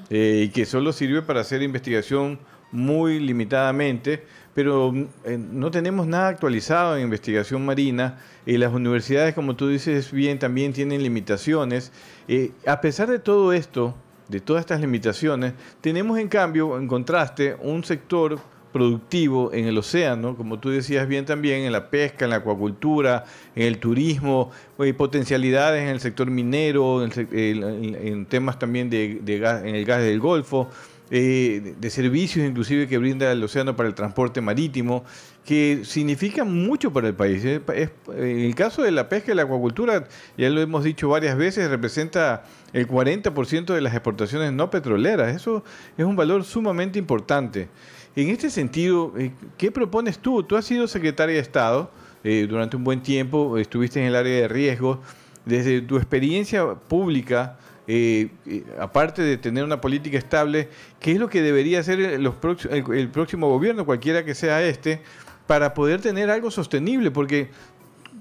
eh, y que solo sirve para hacer investigación muy limitadamente, pero eh, no tenemos nada actualizado en investigación marina y las universidades, como tú dices bien, también tienen limitaciones. Eh, a pesar de todo esto, de todas estas limitaciones, tenemos en cambio, en contraste, un sector productivo en el océano, como tú decías bien también, en la pesca, en la acuacultura, en el turismo, hay potencialidades en el sector minero, en, el en temas también de, de gas- en el gas del Golfo, eh, de- servicios inclusive que brinda el océano para el transporte marítimo, que significan mucho para el país. Es- en el caso de la pesca y la acuacultura, ya lo hemos dicho varias veces, representa el 40% de las exportaciones no petroleras. Eso es un valor sumamente importante. En este sentido, eh, ¿qué propones tú? Tú has sido secretaria de Estado eh, durante un buen tiempo, estuviste en el área de riesgos. Desde tu experiencia pública, eh, eh, aparte de tener una política estable, ¿qué es lo que debería hacer los el- el próximo gobierno, cualquiera que sea este, para poder tener algo sostenible? Porque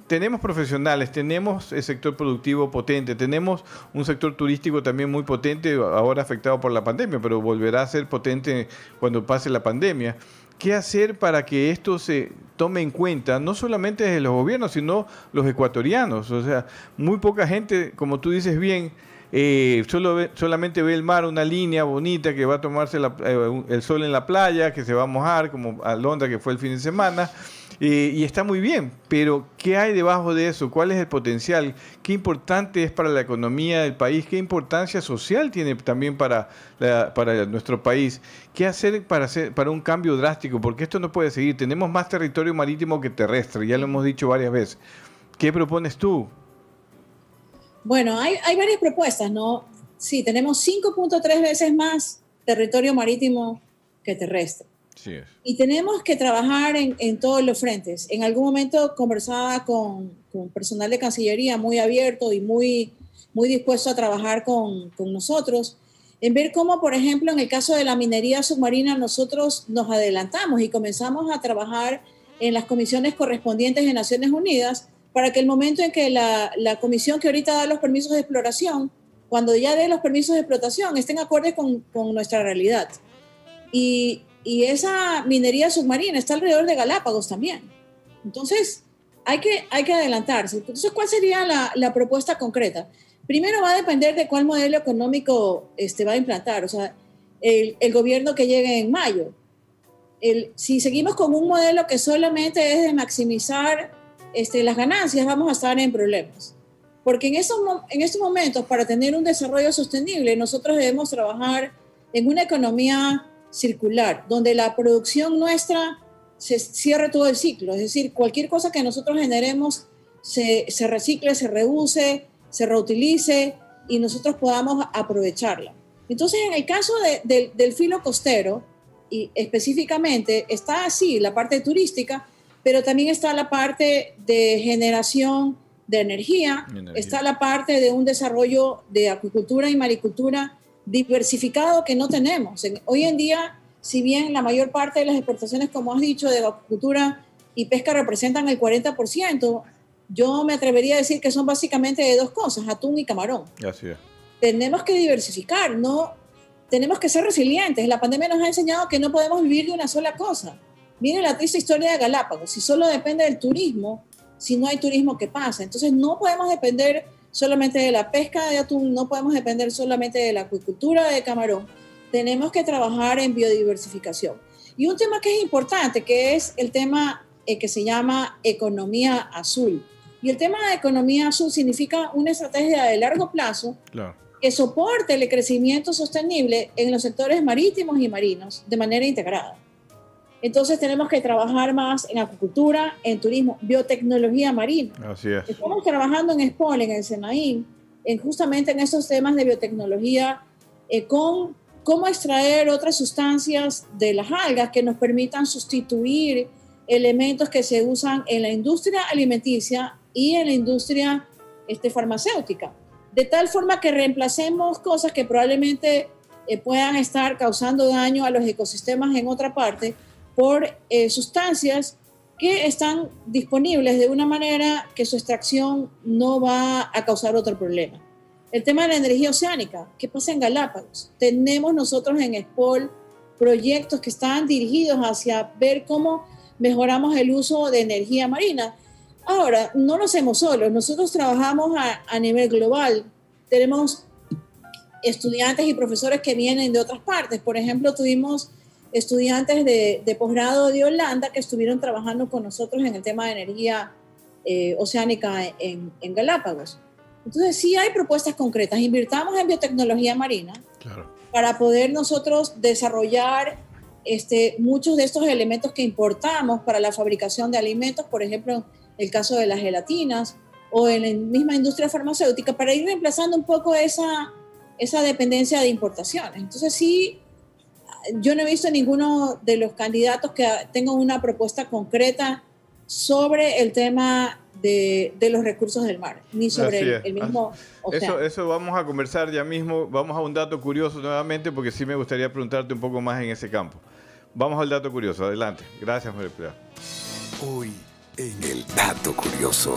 tenemos profesionales, tenemos el sector productivo potente, tenemos un sector turístico también muy potente, ahora afectado por la pandemia, pero volverá a ser potente cuando pase la pandemia. ¿Qué hacer para que esto se tome en cuenta, no solamente desde los gobiernos, sino los ecuatorianos? O sea, muy poca gente, como tú dices bien, eh, solo ve- solamente ve el mar, una línea bonita que va a tomarse la- eh, el sol en la playa, que se va a mojar, como a Londra que fue el fin de semana, eh, y está muy bien, pero ¿qué hay debajo de eso? ¿Cuál es el potencial? ¿Qué importante es para la economía del país? ¿Qué importancia social tiene también para, la- para nuestro país? ¿Qué hacer para, hacer para un cambio drástico? Porque esto no puede seguir. Tenemos más territorio marítimo que terrestre, ya lo hemos dicho varias veces. ¿Qué propones tú? Bueno, hay, hay varias propuestas, ¿no? Sí, tenemos 5.3 veces más territorio marítimo que terrestre. Sí es. Y tenemos que trabajar en, en todos los frentes. En algún momento conversaba con, con personal de Cancillería muy abierto y muy, muy dispuesto a trabajar con, con nosotros, en ver cómo, por ejemplo, en el caso de la minería submarina, nosotros nos adelantamos y comenzamos a trabajar en las comisiones correspondientes de Naciones Unidas para que el momento en que la, la comisión que ahorita da los permisos de exploración, cuando ya dé los permisos de explotación, estén acordes con, con nuestra realidad. Y, y esa minería submarina está alrededor de Galápagos también. Entonces, hay que, hay que adelantarse. Entonces, ¿cuál sería la, la propuesta concreta? Primero va a depender de cuál modelo económico este, va a implantar, o sea, el, el gobierno que llegue en mayo. El, si seguimos con un modelo que solamente es de maximizar este, las ganancias, vamos a estar en problemas. Porque en estos, mo- en estos momentos, para tener un desarrollo sostenible, nosotros debemos trabajar en una economía circular, donde la producción nuestra se cierre todo el ciclo. Es decir, cualquier cosa que nosotros generemos se, se recicle, se reuse, se reutilice y nosotros podamos aprovecharla. Entonces, en el caso de- del- del filo costero, y específicamente, está así la parte turística, pero también está la parte de generación de energía, Energía. está la parte de un desarrollo de acuicultura y maricultura diversificado que no tenemos. En- hoy en día, si bien la mayor parte de las exportaciones, como has dicho, de acuicultura y pesca representan el 40%, yo me atrevería a decir que son básicamente de dos cosas, atún y camarón Así es. tenemos que diversificar, no tenemos que ser resilientes. La pandemia nos ha enseñado que no podemos vivir de una sola cosa. Miren la triste historia de Galápagos. Si solo depende del turismo, si no hay turismo, ¿qué pasa? Entonces no podemos depender solamente de la pesca de atún, no podemos depender solamente de la acuicultura de camarón. Tenemos que trabajar en biodiversificación. Y un tema que es importante, que es el tema eh, que se llama economía azul. Y el tema de economía azul significa una estrategia de largo plazo Claro. que soporte el crecimiento sostenible en los sectores marítimos y marinos de manera integrada. Entonces tenemos que trabajar más en acuicultura, en turismo, biotecnología marina. Así es. Estamos trabajando en SPOL, en el SENAIM, en justamente en esos temas de biotecnología, eh, con cómo extraer otras sustancias de las algas que nos permitan sustituir elementos que se usan en la industria alimenticia y en la industria este, farmacéutica. De tal forma que reemplacemos cosas que probablemente eh, puedan estar causando daño a los ecosistemas en otra parte por eh, sustancias que están disponibles de una manera que su extracción no va a causar otro problema. El tema de la energía oceánica, ¿qué pasa en Galápagos? Tenemos nosotros en SPOL proyectos que están dirigidos hacia ver cómo mejoramos el uso de energía marina. Ahora, no lo hacemos solos, nosotros trabajamos a, a nivel global. Tenemos estudiantes y profesores que vienen de otras partes. Por ejemplo, tuvimos estudiantes de, de posgrado de Holanda que estuvieron trabajando con nosotros en el tema de energía eh, oceánica en, en Galápagos. Entonces, sí hay propuestas concretas. Invirtamos en biotecnología marina para poder nosotros desarrollar este, muchos de estos elementos que importamos para la fabricación de alimentos, por ejemplo, el caso de las gelatinas o en la misma industria farmacéutica, para ir reemplazando un poco esa, esa dependencia de importaciones. Entonces, sí, yo no he visto ninguno de los candidatos que tenga una propuesta concreta sobre el tema de, de los recursos del mar, ni sobre el, mismo Eso, océano. eso vamos a conversar ya mismo. Vamos a un dato curioso nuevamente porque sí me gustaría preguntarte un poco más en ese campo. Vamos al dato curioso. Adelante. Gracias, María Pilar. Hoy en el dato curioso.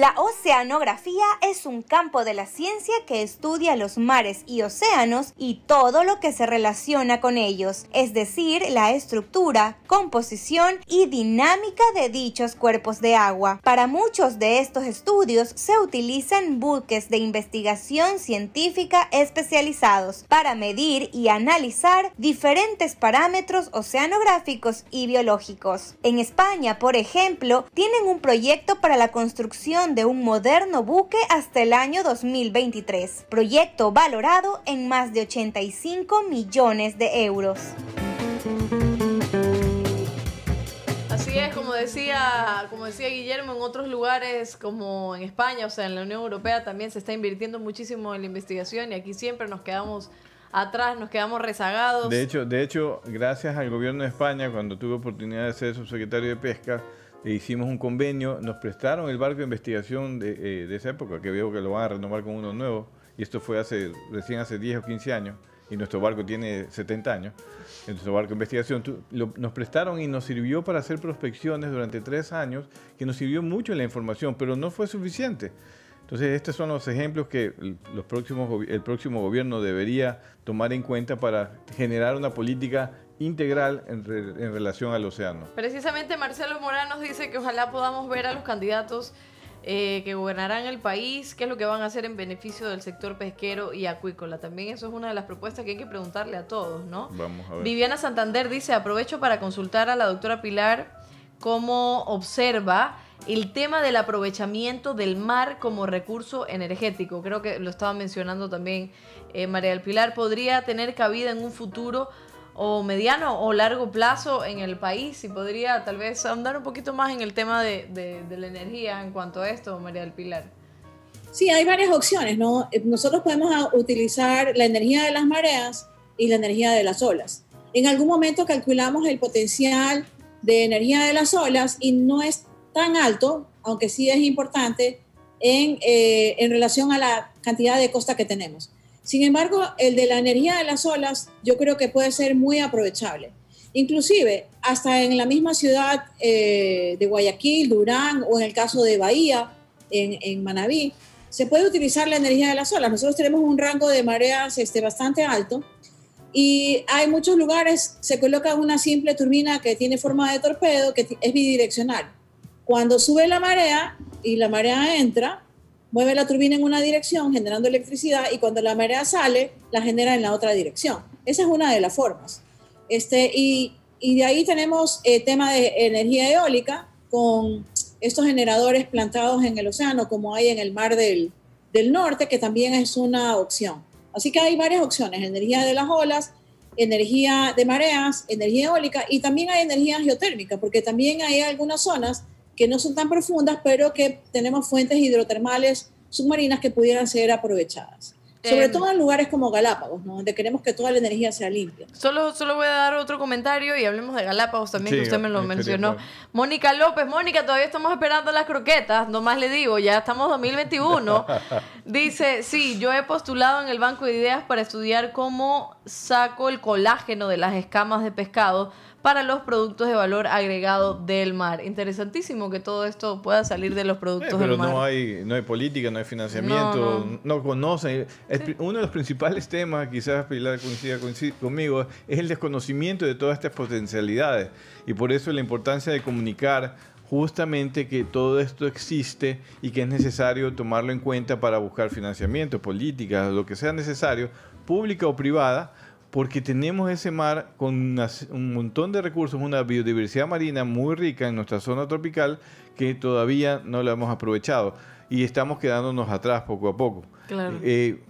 La oceanografía es un campo de la ciencia que estudia los mares y océanos y todo lo que se relaciona con ellos, es decir, la estructura, composición y dinámica de dichos cuerpos de agua. Para muchos de estos estudios se utilizan buques de investigación científica especializados para medir y analizar diferentes parámetros oceanográficos y biológicos. En España, por ejemplo, tienen un proyecto para la construcción de un moderno buque hasta el año 2023, proyecto valorado en más de 85 millones de euros. Así es, como decía, como decía Guillermo, en otros lugares como en España, o sea, en la Unión Europea también se está invirtiendo muchísimo en la investigación y aquí siempre nos quedamos atrás, nos quedamos rezagados. De hecho, de hecho, gracias al gobierno de España, cuando tuve oportunidad de ser subsecretario de Pesca, e hicimos un convenio, nos prestaron el barco de investigación de, eh, de esa época, que veo que lo van a renovar con uno nuevo, y esto fue hace recién hace 10 o 15 años, y nuestro barco tiene 70 años, nuestro barco de investigación, nos prestaron y nos sirvió para hacer prospecciones durante tres años, que nos sirvió mucho en la información, pero no fue suficiente. Entonces, estos son los ejemplos que los próximos, el próximo gobierno debería tomar en cuenta para generar una política integral en, re- en relación al océano. Precisamente Marcelo Morán nos dice que ojalá podamos ver a los candidatos eh, que gobernarán el país, qué es lo que van a hacer en beneficio del sector pesquero y acuícola. También eso es una de las propuestas que hay que preguntarle a todos, ¿no? Vamos a ver. Viviana Santander dice, aprovecho para consultar a la doctora Pilar cómo observa el tema del aprovechamiento del mar como recurso energético. Creo que lo estaba mencionando también eh, María del Pilar. ¿Podría tener cabida en un futuro o mediano o largo plazo en el país? Y podría tal vez andar un poquito más en el tema de, de la energía en cuanto a esto, María del Pilar. Sí, hay varias opciones, ¿no? Eh, nosotros podemos utilizar la energía de las mareas y la energía de las olas. En algún momento calculamos el potencial de energía de las olas y no es tan alto, aunque sí es importante, en, eh, en relación a la cantidad de costa que tenemos. Sin embargo, el de la energía de las olas yo creo que puede ser muy aprovechable. Inclusive, hasta en la misma ciudad eh, de Guayaquil, Durán o en el caso de Bahía, en, Manabí, se puede utilizar la energía de las olas. Nosotros tenemos un rango de mareas este, bastante alto y hay muchos lugares, se coloca una simple turbina que tiene forma de torpedo, que es bidireccional. Cuando sube la marea y la marea entra, mueve la turbina en una dirección generando electricidad y cuando la marea sale, la genera en la otra dirección. Esa es una de las formas. Este, y, y de ahí tenemos el tema de energía eólica con estos generadores plantados en el océano, como hay en el Mar del, Norte, que también es una opción. Así que hay varias opciones, energía de las olas, energía de mareas, energía eólica y también hay energía geotérmica, porque también hay algunas zonas que no son tan profundas, pero que tenemos fuentes hidrotermales submarinas que pudieran ser aprovechadas. Sobre em, todo en lugares como Galápagos, donde queremos que toda la energía sea limpia. Solo, solo voy a dar otro comentario y hablemos de Galápagos también, que usted me lo mencionó. Mónica López, Mónica, todavía estamos esperando las croquetas, nomás le digo, ya estamos 2021. Dice, sí, yo he postulado en el banco de ideas para estudiar cómo saco el colágeno de las escamas de pescado para los productos de valor agregado del mar. Interesantísimo que todo esto pueda salir de los productos del mar. Pero no hay, no hay política, no hay financiamiento, no, conocen. Uno de los principales temas, quizás Pilar coincida, conmigo, es el desconocimiento de todas estas potencialidades. Y por eso la importancia de comunicar justamente que todo esto existe y que es necesario tomarlo en cuenta para buscar financiamiento, políticas, lo que sea necesario, pública o privada, porque tenemos ese mar con un montón de recursos, una biodiversidad marina muy rica en nuestra zona tropical que todavía no la hemos aprovechado y estamos quedándonos atrás poco a poco. Claro. Eh,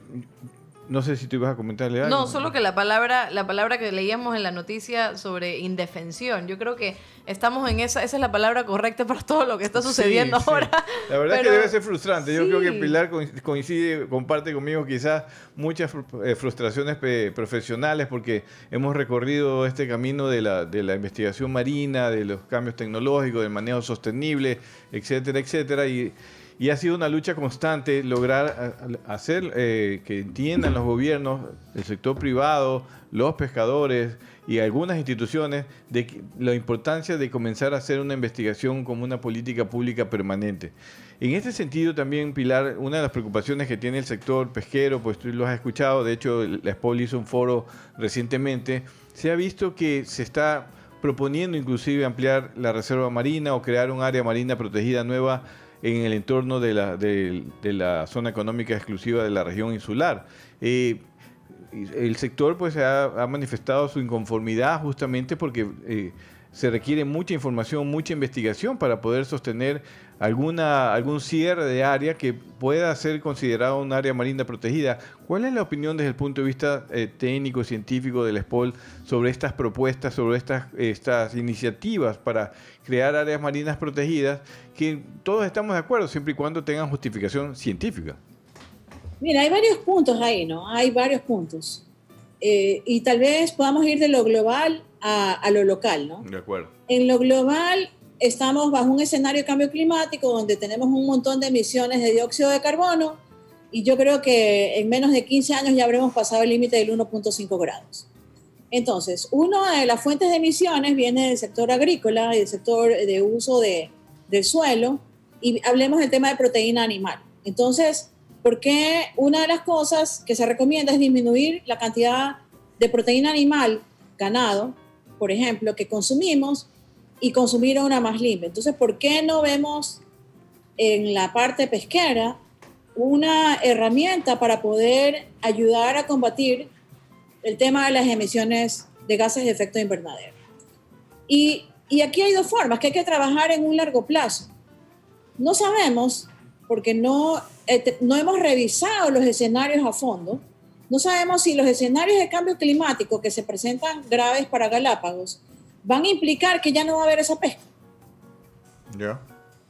no sé si tú ibas a comentarle algo. No, solo que la palabra, la palabra que leíamos en la noticia sobre indefensión, yo creo que estamos en esa, esa es la palabra correcta para todo lo que está sucediendo ahora. La verdad es que debe ser frustrante. Yo creo que Pilar coincide, comparte conmigo quizás muchas eh, frustraciones profesionales porque hemos recorrido este camino de la, de la investigación marina, de los cambios tecnológicos, del manejo sostenible, etcétera, etcétera. Y y ha sido una lucha constante lograr hacer eh, que entiendan los gobiernos, el sector privado, los pescadores y algunas instituciones de la importancia de comenzar a hacer una investigación como una política pública permanente. En este sentido también, Pilar, una de las preocupaciones que tiene el sector pesquero, pues tú lo has escuchado, de hecho la SPOL hizo un foro recientemente, se ha visto que se está proponiendo inclusive ampliar la reserva marina o crear un área marina protegida nueva en el entorno de la, de, la zona económica exclusiva de la región insular. Eh, el sector pues ha, manifestado su inconformidad justamente porque eh, se requiere mucha información, mucha investigación para poder sostener alguna, algún cierre de área que pueda ser considerado un área marina protegida. ¿Cuál es la opinión desde el punto de vista eh, técnico, científico del SPOL sobre estas propuestas, sobre estas, estas iniciativas para crear áreas marinas protegidas que todos estamos de acuerdo siempre y cuando tengan justificación científica? Mira, hay varios puntos ahí, ¿no? Hay varios puntos. Eh, y tal vez podamos ir de lo global a, lo local, ¿no? De acuerdo. En lo global estamos bajo un escenario de cambio climático donde tenemos un montón de emisiones de dióxido de carbono y yo creo que en menos de 15 años ya habremos pasado el límite del 1.5 grados. Entonces, una de las fuentes de emisiones viene del sector agrícola y del sector de uso de, del suelo y hablemos del tema de proteína animal. Entonces, ¿por qué una de las cosas que se recomienda es disminuir la cantidad de proteína animal ganado, por ejemplo, que consumimos y consumir una más limpia. Entonces, ¿por qué no vemos en la parte pesquera una herramienta para poder ayudar a combatir el tema de las emisiones de gases de efecto invernadero? Y, y aquí hay dos formas, que hay que trabajar en un largo plazo. no sabemos, porque no, eh, no hemos revisado los escenarios a fondo, no sabemos si los escenarios de cambio climático que se presentan graves para Galápagos van a implicar que ya no va a haber esa pesca. Ya.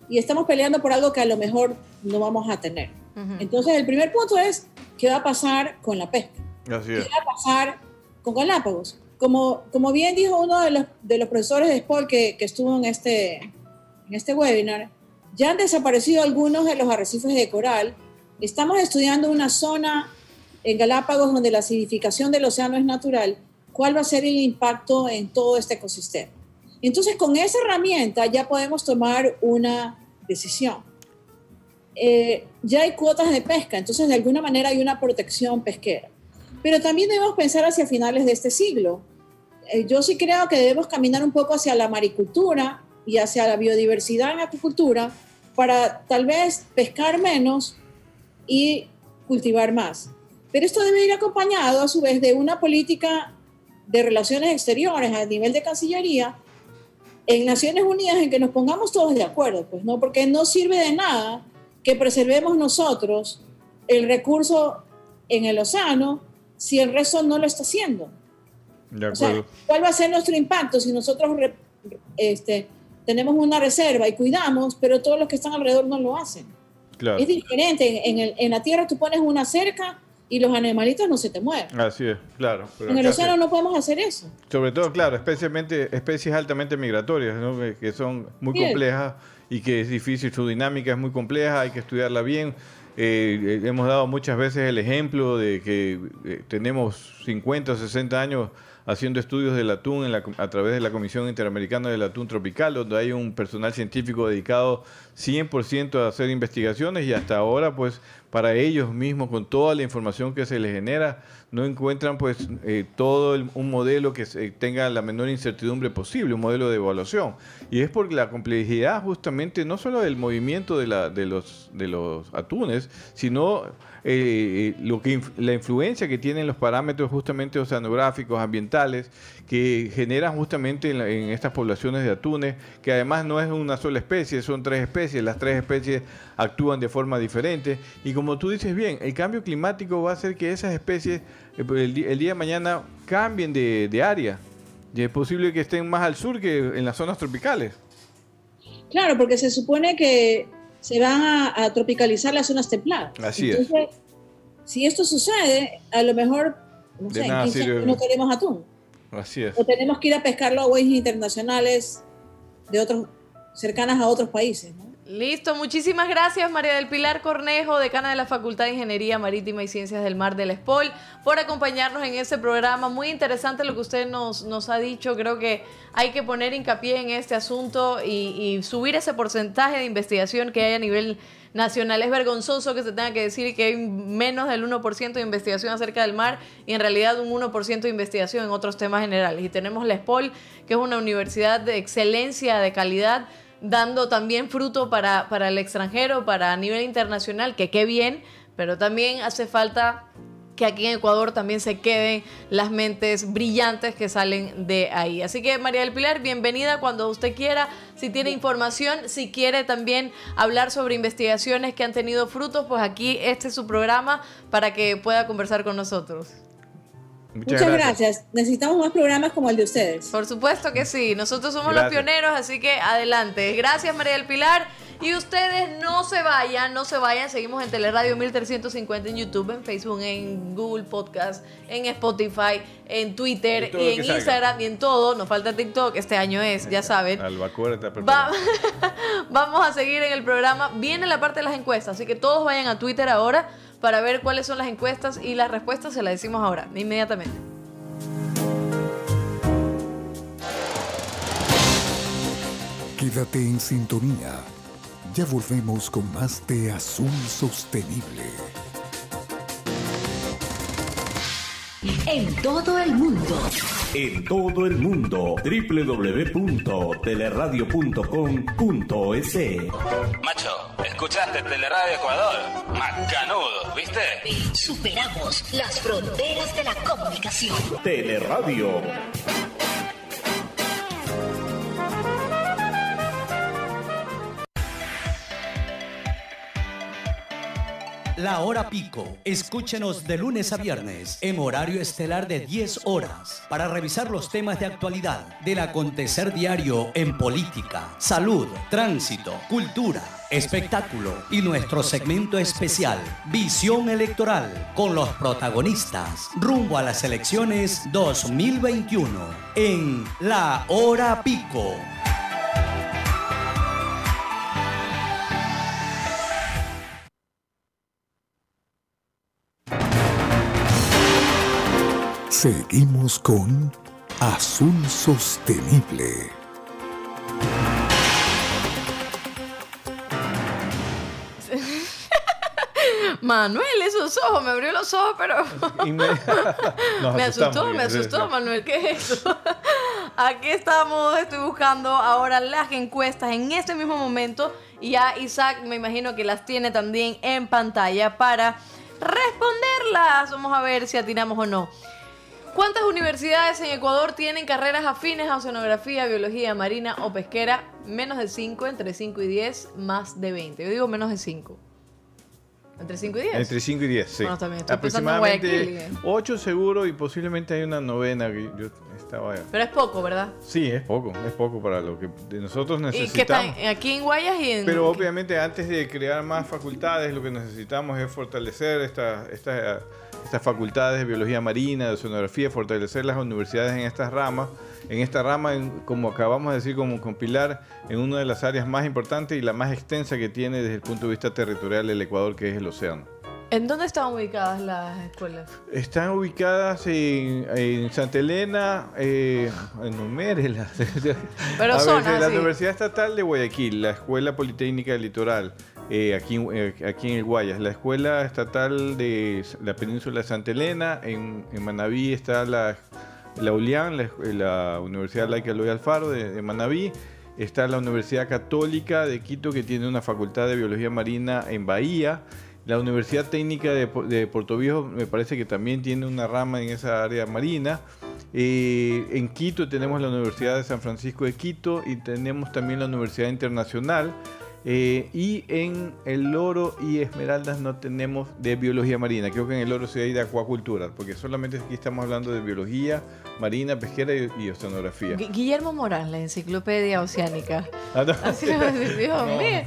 Y estamos peleando por algo que a lo mejor no vamos a tener. Entonces, el primer punto es, ¿qué va a pasar con la pesca? Así ¿Qué es. va a pasar con Galápagos? Como, como bien dijo uno de los, de los profesores de SPOL que, que estuvo en este, en este webinar, ya han desaparecido algunos de los arrecifes de coral. Estamos estudiando una zona en Galápagos donde la acidificación del océano es natural. ¿Cuál va a ser el impacto en todo este ecosistema? Entonces, con esa herramienta ya podemos tomar una decisión. Eh, ya hay cuotas de pesca, entonces de alguna manera hay una protección pesquera. Pero también debemos pensar hacia finales de este siglo. Eh, yo sí creo que debemos caminar un poco hacia la maricultura y hacia la biodiversidad en la acuicultura para tal vez pescar menos y cultivar más. Pero esto debe ir acompañado a su vez de una política de relaciones exteriores a nivel de Cancillería en Naciones Unidas en que nos pongamos todos de acuerdo, pues no, porque no sirve de nada que preservemos nosotros el recurso en el océano si el resto no lo está haciendo. De O sea, acuerdo. ¿cuál va a ser nuestro impacto si nosotros re- este, tenemos una reserva y cuidamos, pero todos los que están alrededor no lo hacen? claro. Es diferente. En, el- en la tierra tú pones una cerca y los animalitos no se te mueven. Así es, claro. pero En el océano no podemos hacer eso. Sobre todo, claro, especialmente especies altamente migratorias, ¿no? que, que son muy Bien. complejas y que es difícil, su dinámica es muy compleja, hay que estudiarla bien. Eh, eh, hemos dado muchas veces el ejemplo de que eh, tenemos 50 o 60 años haciendo estudios del atún en la a través de la Comisión Interamericana del Atún Tropical, donde hay un personal científico dedicado 100% a hacer investigaciones y hasta ahora, pues, para ellos mismos, con toda la información que se les genera, no encuentran, pues, eh, todo el- un modelo que se- tenga la menor incertidumbre posible, un modelo de evaluación. Y es por la complejidad, justamente, no solo del movimiento de, los, atunes, sino eh, lo que la influencia que tienen los parámetros justamente oceanográficos, ambientales, que generan justamente en, en estas poblaciones de atunes, que además no es una sola especie, son tres especies, las tres especies actúan de forma diferente. Y como tú dices bien, el cambio climático va a hacer que esas especies eh, el, di- el día de mañana cambien de, de área. Y es posible que estén más al sur que en las zonas tropicales. Claro, porque se supone que se van a, a tropicalizar las zonas templadas. Así es. Entonces, si esto sucede, a lo mejor, no De sé, en nada 15 sirve. años no tenemos atún. Así es. O tenemos que ir a pescarlo a aguas internacionales de otros, cercanas a otros países. ¿no? Listo, muchísimas gracias María del Pilar Cornejo, decana de la Facultad de Ingeniería Marítima y Ciencias del Mar del SPOL, por acompañarnos en este programa. Muy interesante lo que usted nos, ha dicho. Creo que hay que poner hincapié en este asunto y, y subir ese porcentaje de investigación que hay a nivel nacional. Es vergonzoso que se tenga que decir que hay menos del 1% de investigación acerca del mar y en realidad un 1% de investigación en otros temas generales. Y tenemos la SPOL, que es una universidad de excelencia, de calidad dando también fruto para, para el extranjero, para a nivel internacional, que qué bien, pero también hace falta que aquí en Ecuador también se queden las mentes brillantes que salen de ahí. Así que María del Pilar, bienvenida cuando usted quiera, si tiene información, si quiere también hablar sobre investigaciones que han tenido frutos, pues aquí este es su programa para que pueda conversar con nosotros. Muchas, gracias. Necesitamos más programas como el de ustedes. Por supuesto que sí. Nosotros somos Gracias. los pioneros, así que adelante. Gracias, María del Pilar. Y ustedes no se vayan, no se vayan. Seguimos en Teleradio 1350 en YouTube, en Facebook, en Google Podcast, en Spotify, en Twitter En y en salga. Instagram y en todo. Nos falta TikTok, este año es, ya saben. Va- Vamos a seguir en el programa. Viene la parte de las encuestas, así que todos vayan a Twitter ahora para ver cuáles son las encuestas y las respuestas se las decimos ahora, inmediatamente. Quédate en sintonía. Ya volvemos con más de Azul Sostenible. En todo el mundo. En todo el mundo, www.teleradio.com.es. Macho, ¿escuchaste Teleradio Ecuador? Macanudo, ¿viste? Superamos las fronteras de la comunicación. Teleradio. La Hora Pico. Escúchenos de lunes a viernes en horario estelar de 10 horas para revisar los temas de actualidad del acontecer diario en política, salud, tránsito, cultura, espectáculo y nuestro segmento especial Visión Electoral con los protagonistas rumbo a las elecciones 2021 en La Hora Pico. Seguimos con Azul Sostenible. Manuel, esos ojos, me abrió los ojos, pero me asustó, me asustó. Manuel, ¿qué es eso? Aquí estamos, estoy buscando ahora las encuestas en este mismo momento y ya Isaac me imagino que las tiene también en pantalla para responderlas. Vamos a ver si atinamos o no. ¿Cuántas universidades en Ecuador tienen carreras afines a oceanografía, biología marina o pesquera? Menos de 5, entre 5 y 10, más de 20. Yo digo menos de 5. ¿Entre 5 y 10? Entre 5 y 10, sí. Bueno, también estoy Aproximadamente Guayaquil. 8 seguro y posiblemente hay una novena que yo estaba... Pero es poco, ¿verdad? Sí, es poco, es poco para lo que nosotros ¿Y qué necesitamos. están? ¿Aquí en Guayas y en...? Pero obviamente antes de crear más facultades, lo que necesitamos es fortalecer esta- esta- estas facultades de biología marina, de oceanografía, fortalecer las universidades en estas ramas. En esta rama, en- como acabamos de decir, como compilar en una de las áreas más importantes y la más extensa que tiene desde el punto de vista territorial el Ecuador, que es el océano. ¿En dónde están ubicadas las escuelas? Están ubicadas en, en Santa Elena, eh, en Numérez, Pero la. Universidad Estatal de Guayaquil, la Escuela Politécnica del Litoral, eh, aquí, eh, aquí en el Guayas, la Escuela Estatal de la Península de Santa Elena, en, en Manabí está la, la ULIAN, la, la Universidad Laica Eloy Alfaro de, de Manabí, está la Universidad Católica de Quito que tiene una facultad de Biología Marina en Bahía, la Universidad Técnica de, de Puerto Viejo me parece que también tiene una rama en esa área marina. Eh, en Quito tenemos la Universidad de San Francisco de Quito y tenemos también la Universidad Internacional. Eh, y en el Oro y Esmeraldas no tenemos de biología marina. Creo que en el Oro sí hay de acuacultura, porque solamente aquí estamos hablando de biología marina, pesquera y, y oceanografía. Gu- Guillermo Morán, la enciclopedia oceánica. Ah, no. Así Dios No. mío.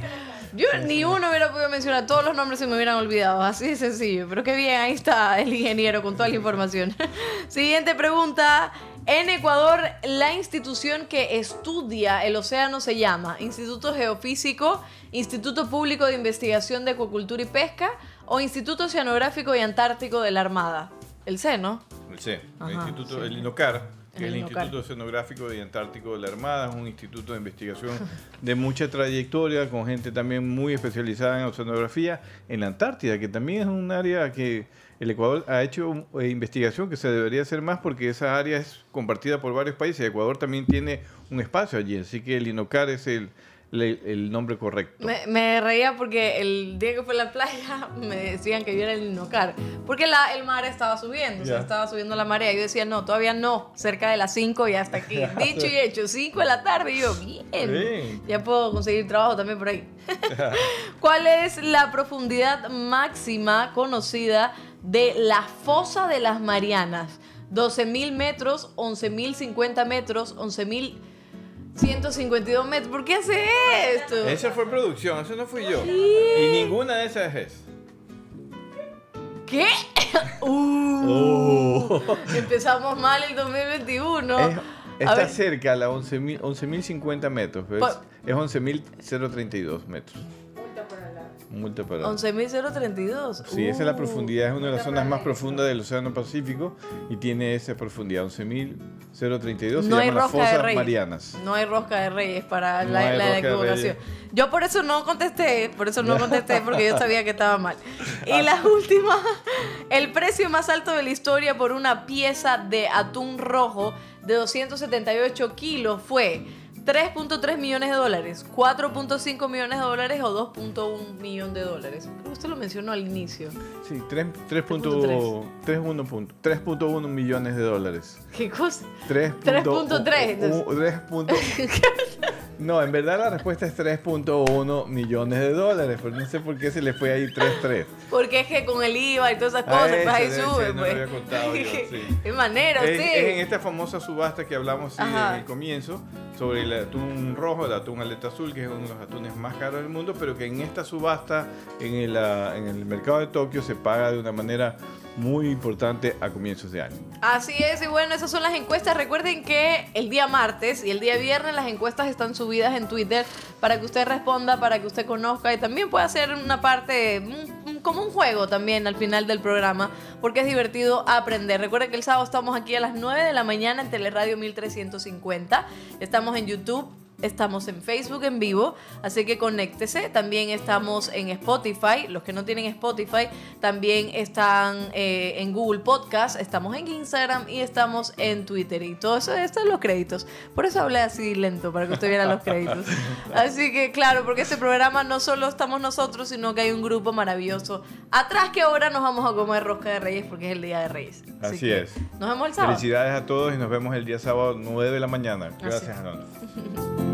Yo ni uno hubiera podido mencionar, todos los nombres se me hubieran olvidado, así de sencillo. Pero qué bien, ahí está el ingeniero con toda la información. Siguiente pregunta. En Ecuador, la institución que estudia el océano se llama Instituto Geofísico, Instituto Público de Investigación de Acuacultura y Pesca o Instituto Oceanográfico y Antártico de la Armada. El C, ¿no? El C, Ajá, el Instituto, sí. el INOCAR, que es el. Instituto Oceanográfico y Antártico de la Armada, es un instituto de investigación de mucha trayectoria, con gente también muy especializada en oceanografía, en la Antártida, que también es un área que el Ecuador ha hecho eh, investigación que se debería hacer más porque esa área es compartida por varios países. Ecuador también tiene un espacio allí, así que el INOCAR es el, le- el nombre correcto. Me, me reía porque el día que fue a la playa me decían que yo era el Inocar. Porque la, el mar estaba subiendo, o sea, estaba subiendo la marea. Yo decía, no, todavía no, cerca de las 5 y hasta aquí. Dicho y hecho, 5 de la tarde. Y yo, bien, Bien. ya puedo conseguir trabajo también por ahí. ¿Cuál es la profundidad máxima conocida de la fosa de las Marianas? 12.000 metros, 11.050 metros, 11.152 metros. ¿Por qué hace esto? Esa fue producción, eso no fui yo. Sí. Y ninguna de esas es. ¿Qué? Uh, Oh. Empezamos mal el 2021. Es- A está cerca a la 11.000 11.050 metros. pero es- Por- Es 11.032 metros. Multa para... 11.032. Sí, esa es la Uh. profundidad, es una de las zonas más profundas del Océano Pacífico y tiene esa profundidad, 11.032, se No hay llaman las rosca de reyes. marianas. No hay rosca de reyes para No la, la rosca de. Yo por eso no contesté, por eso no contesté, porque yo sabía que estaba mal. Y la última, el precio más alto de la historia por una pieza de atún rojo de 278 kilos fue 3.3 millones de dólares, 4.5 millones de dólares o 2.1 millón de dólares. Usted lo mencionó al inicio. Sí, 3.1 3.1 millones de dólares. ¿Qué cosa? 3.3. 3.3, entonces. 3. No, en verdad la respuesta es 3.1 millones de dólares, pero no sé por qué se le fue ahí 3.3. Porque es que con el IVA y todas esas Ah, cosas, pues ahí sube. no pues. había contado yo, sí. Qué manera, Es, sí. es en esta famosa subasta que hablamos sí, en el comienzo sobre el atún rojo, el atún aleta azul, que es uno de los atunes más caros del mundo, pero que en esta subasta en el, ah, en el mercado de Tokio se paga de una manera muy importante a comienzos de año. Así es, y bueno, esas son las encuestas. Recuerden que el día martes y el día viernes las encuestas están subidas en Twitter para que usted responda, para que usted conozca y también pueda hacer una parte, un- como un juego también al final del programa, porque es divertido aprender. Recuerden que el sábado estamos aquí a las 9 de la mañana en Teleradio 1350. Estamos en YouTube. Estamos en Facebook en vivo, así que conéctese. También estamos en Spotify. Los que no tienen Spotify también están eh, en Google Podcast. Estamos en Instagram y estamos en Twitter. Y todo eso, estos son los créditos. Por eso hablé así lento, para que usted viera los créditos. Así que claro, porque este programa no solo estamos nosotros, sino que hay un grupo maravilloso atrás que ahora nos vamos a comer rosca de reyes porque es el día de reyes. Así, que es. Nos vemos el sábado. Felicidades a todos y nos vemos el día sábado 9 de la mañana. Gracias, Anonio.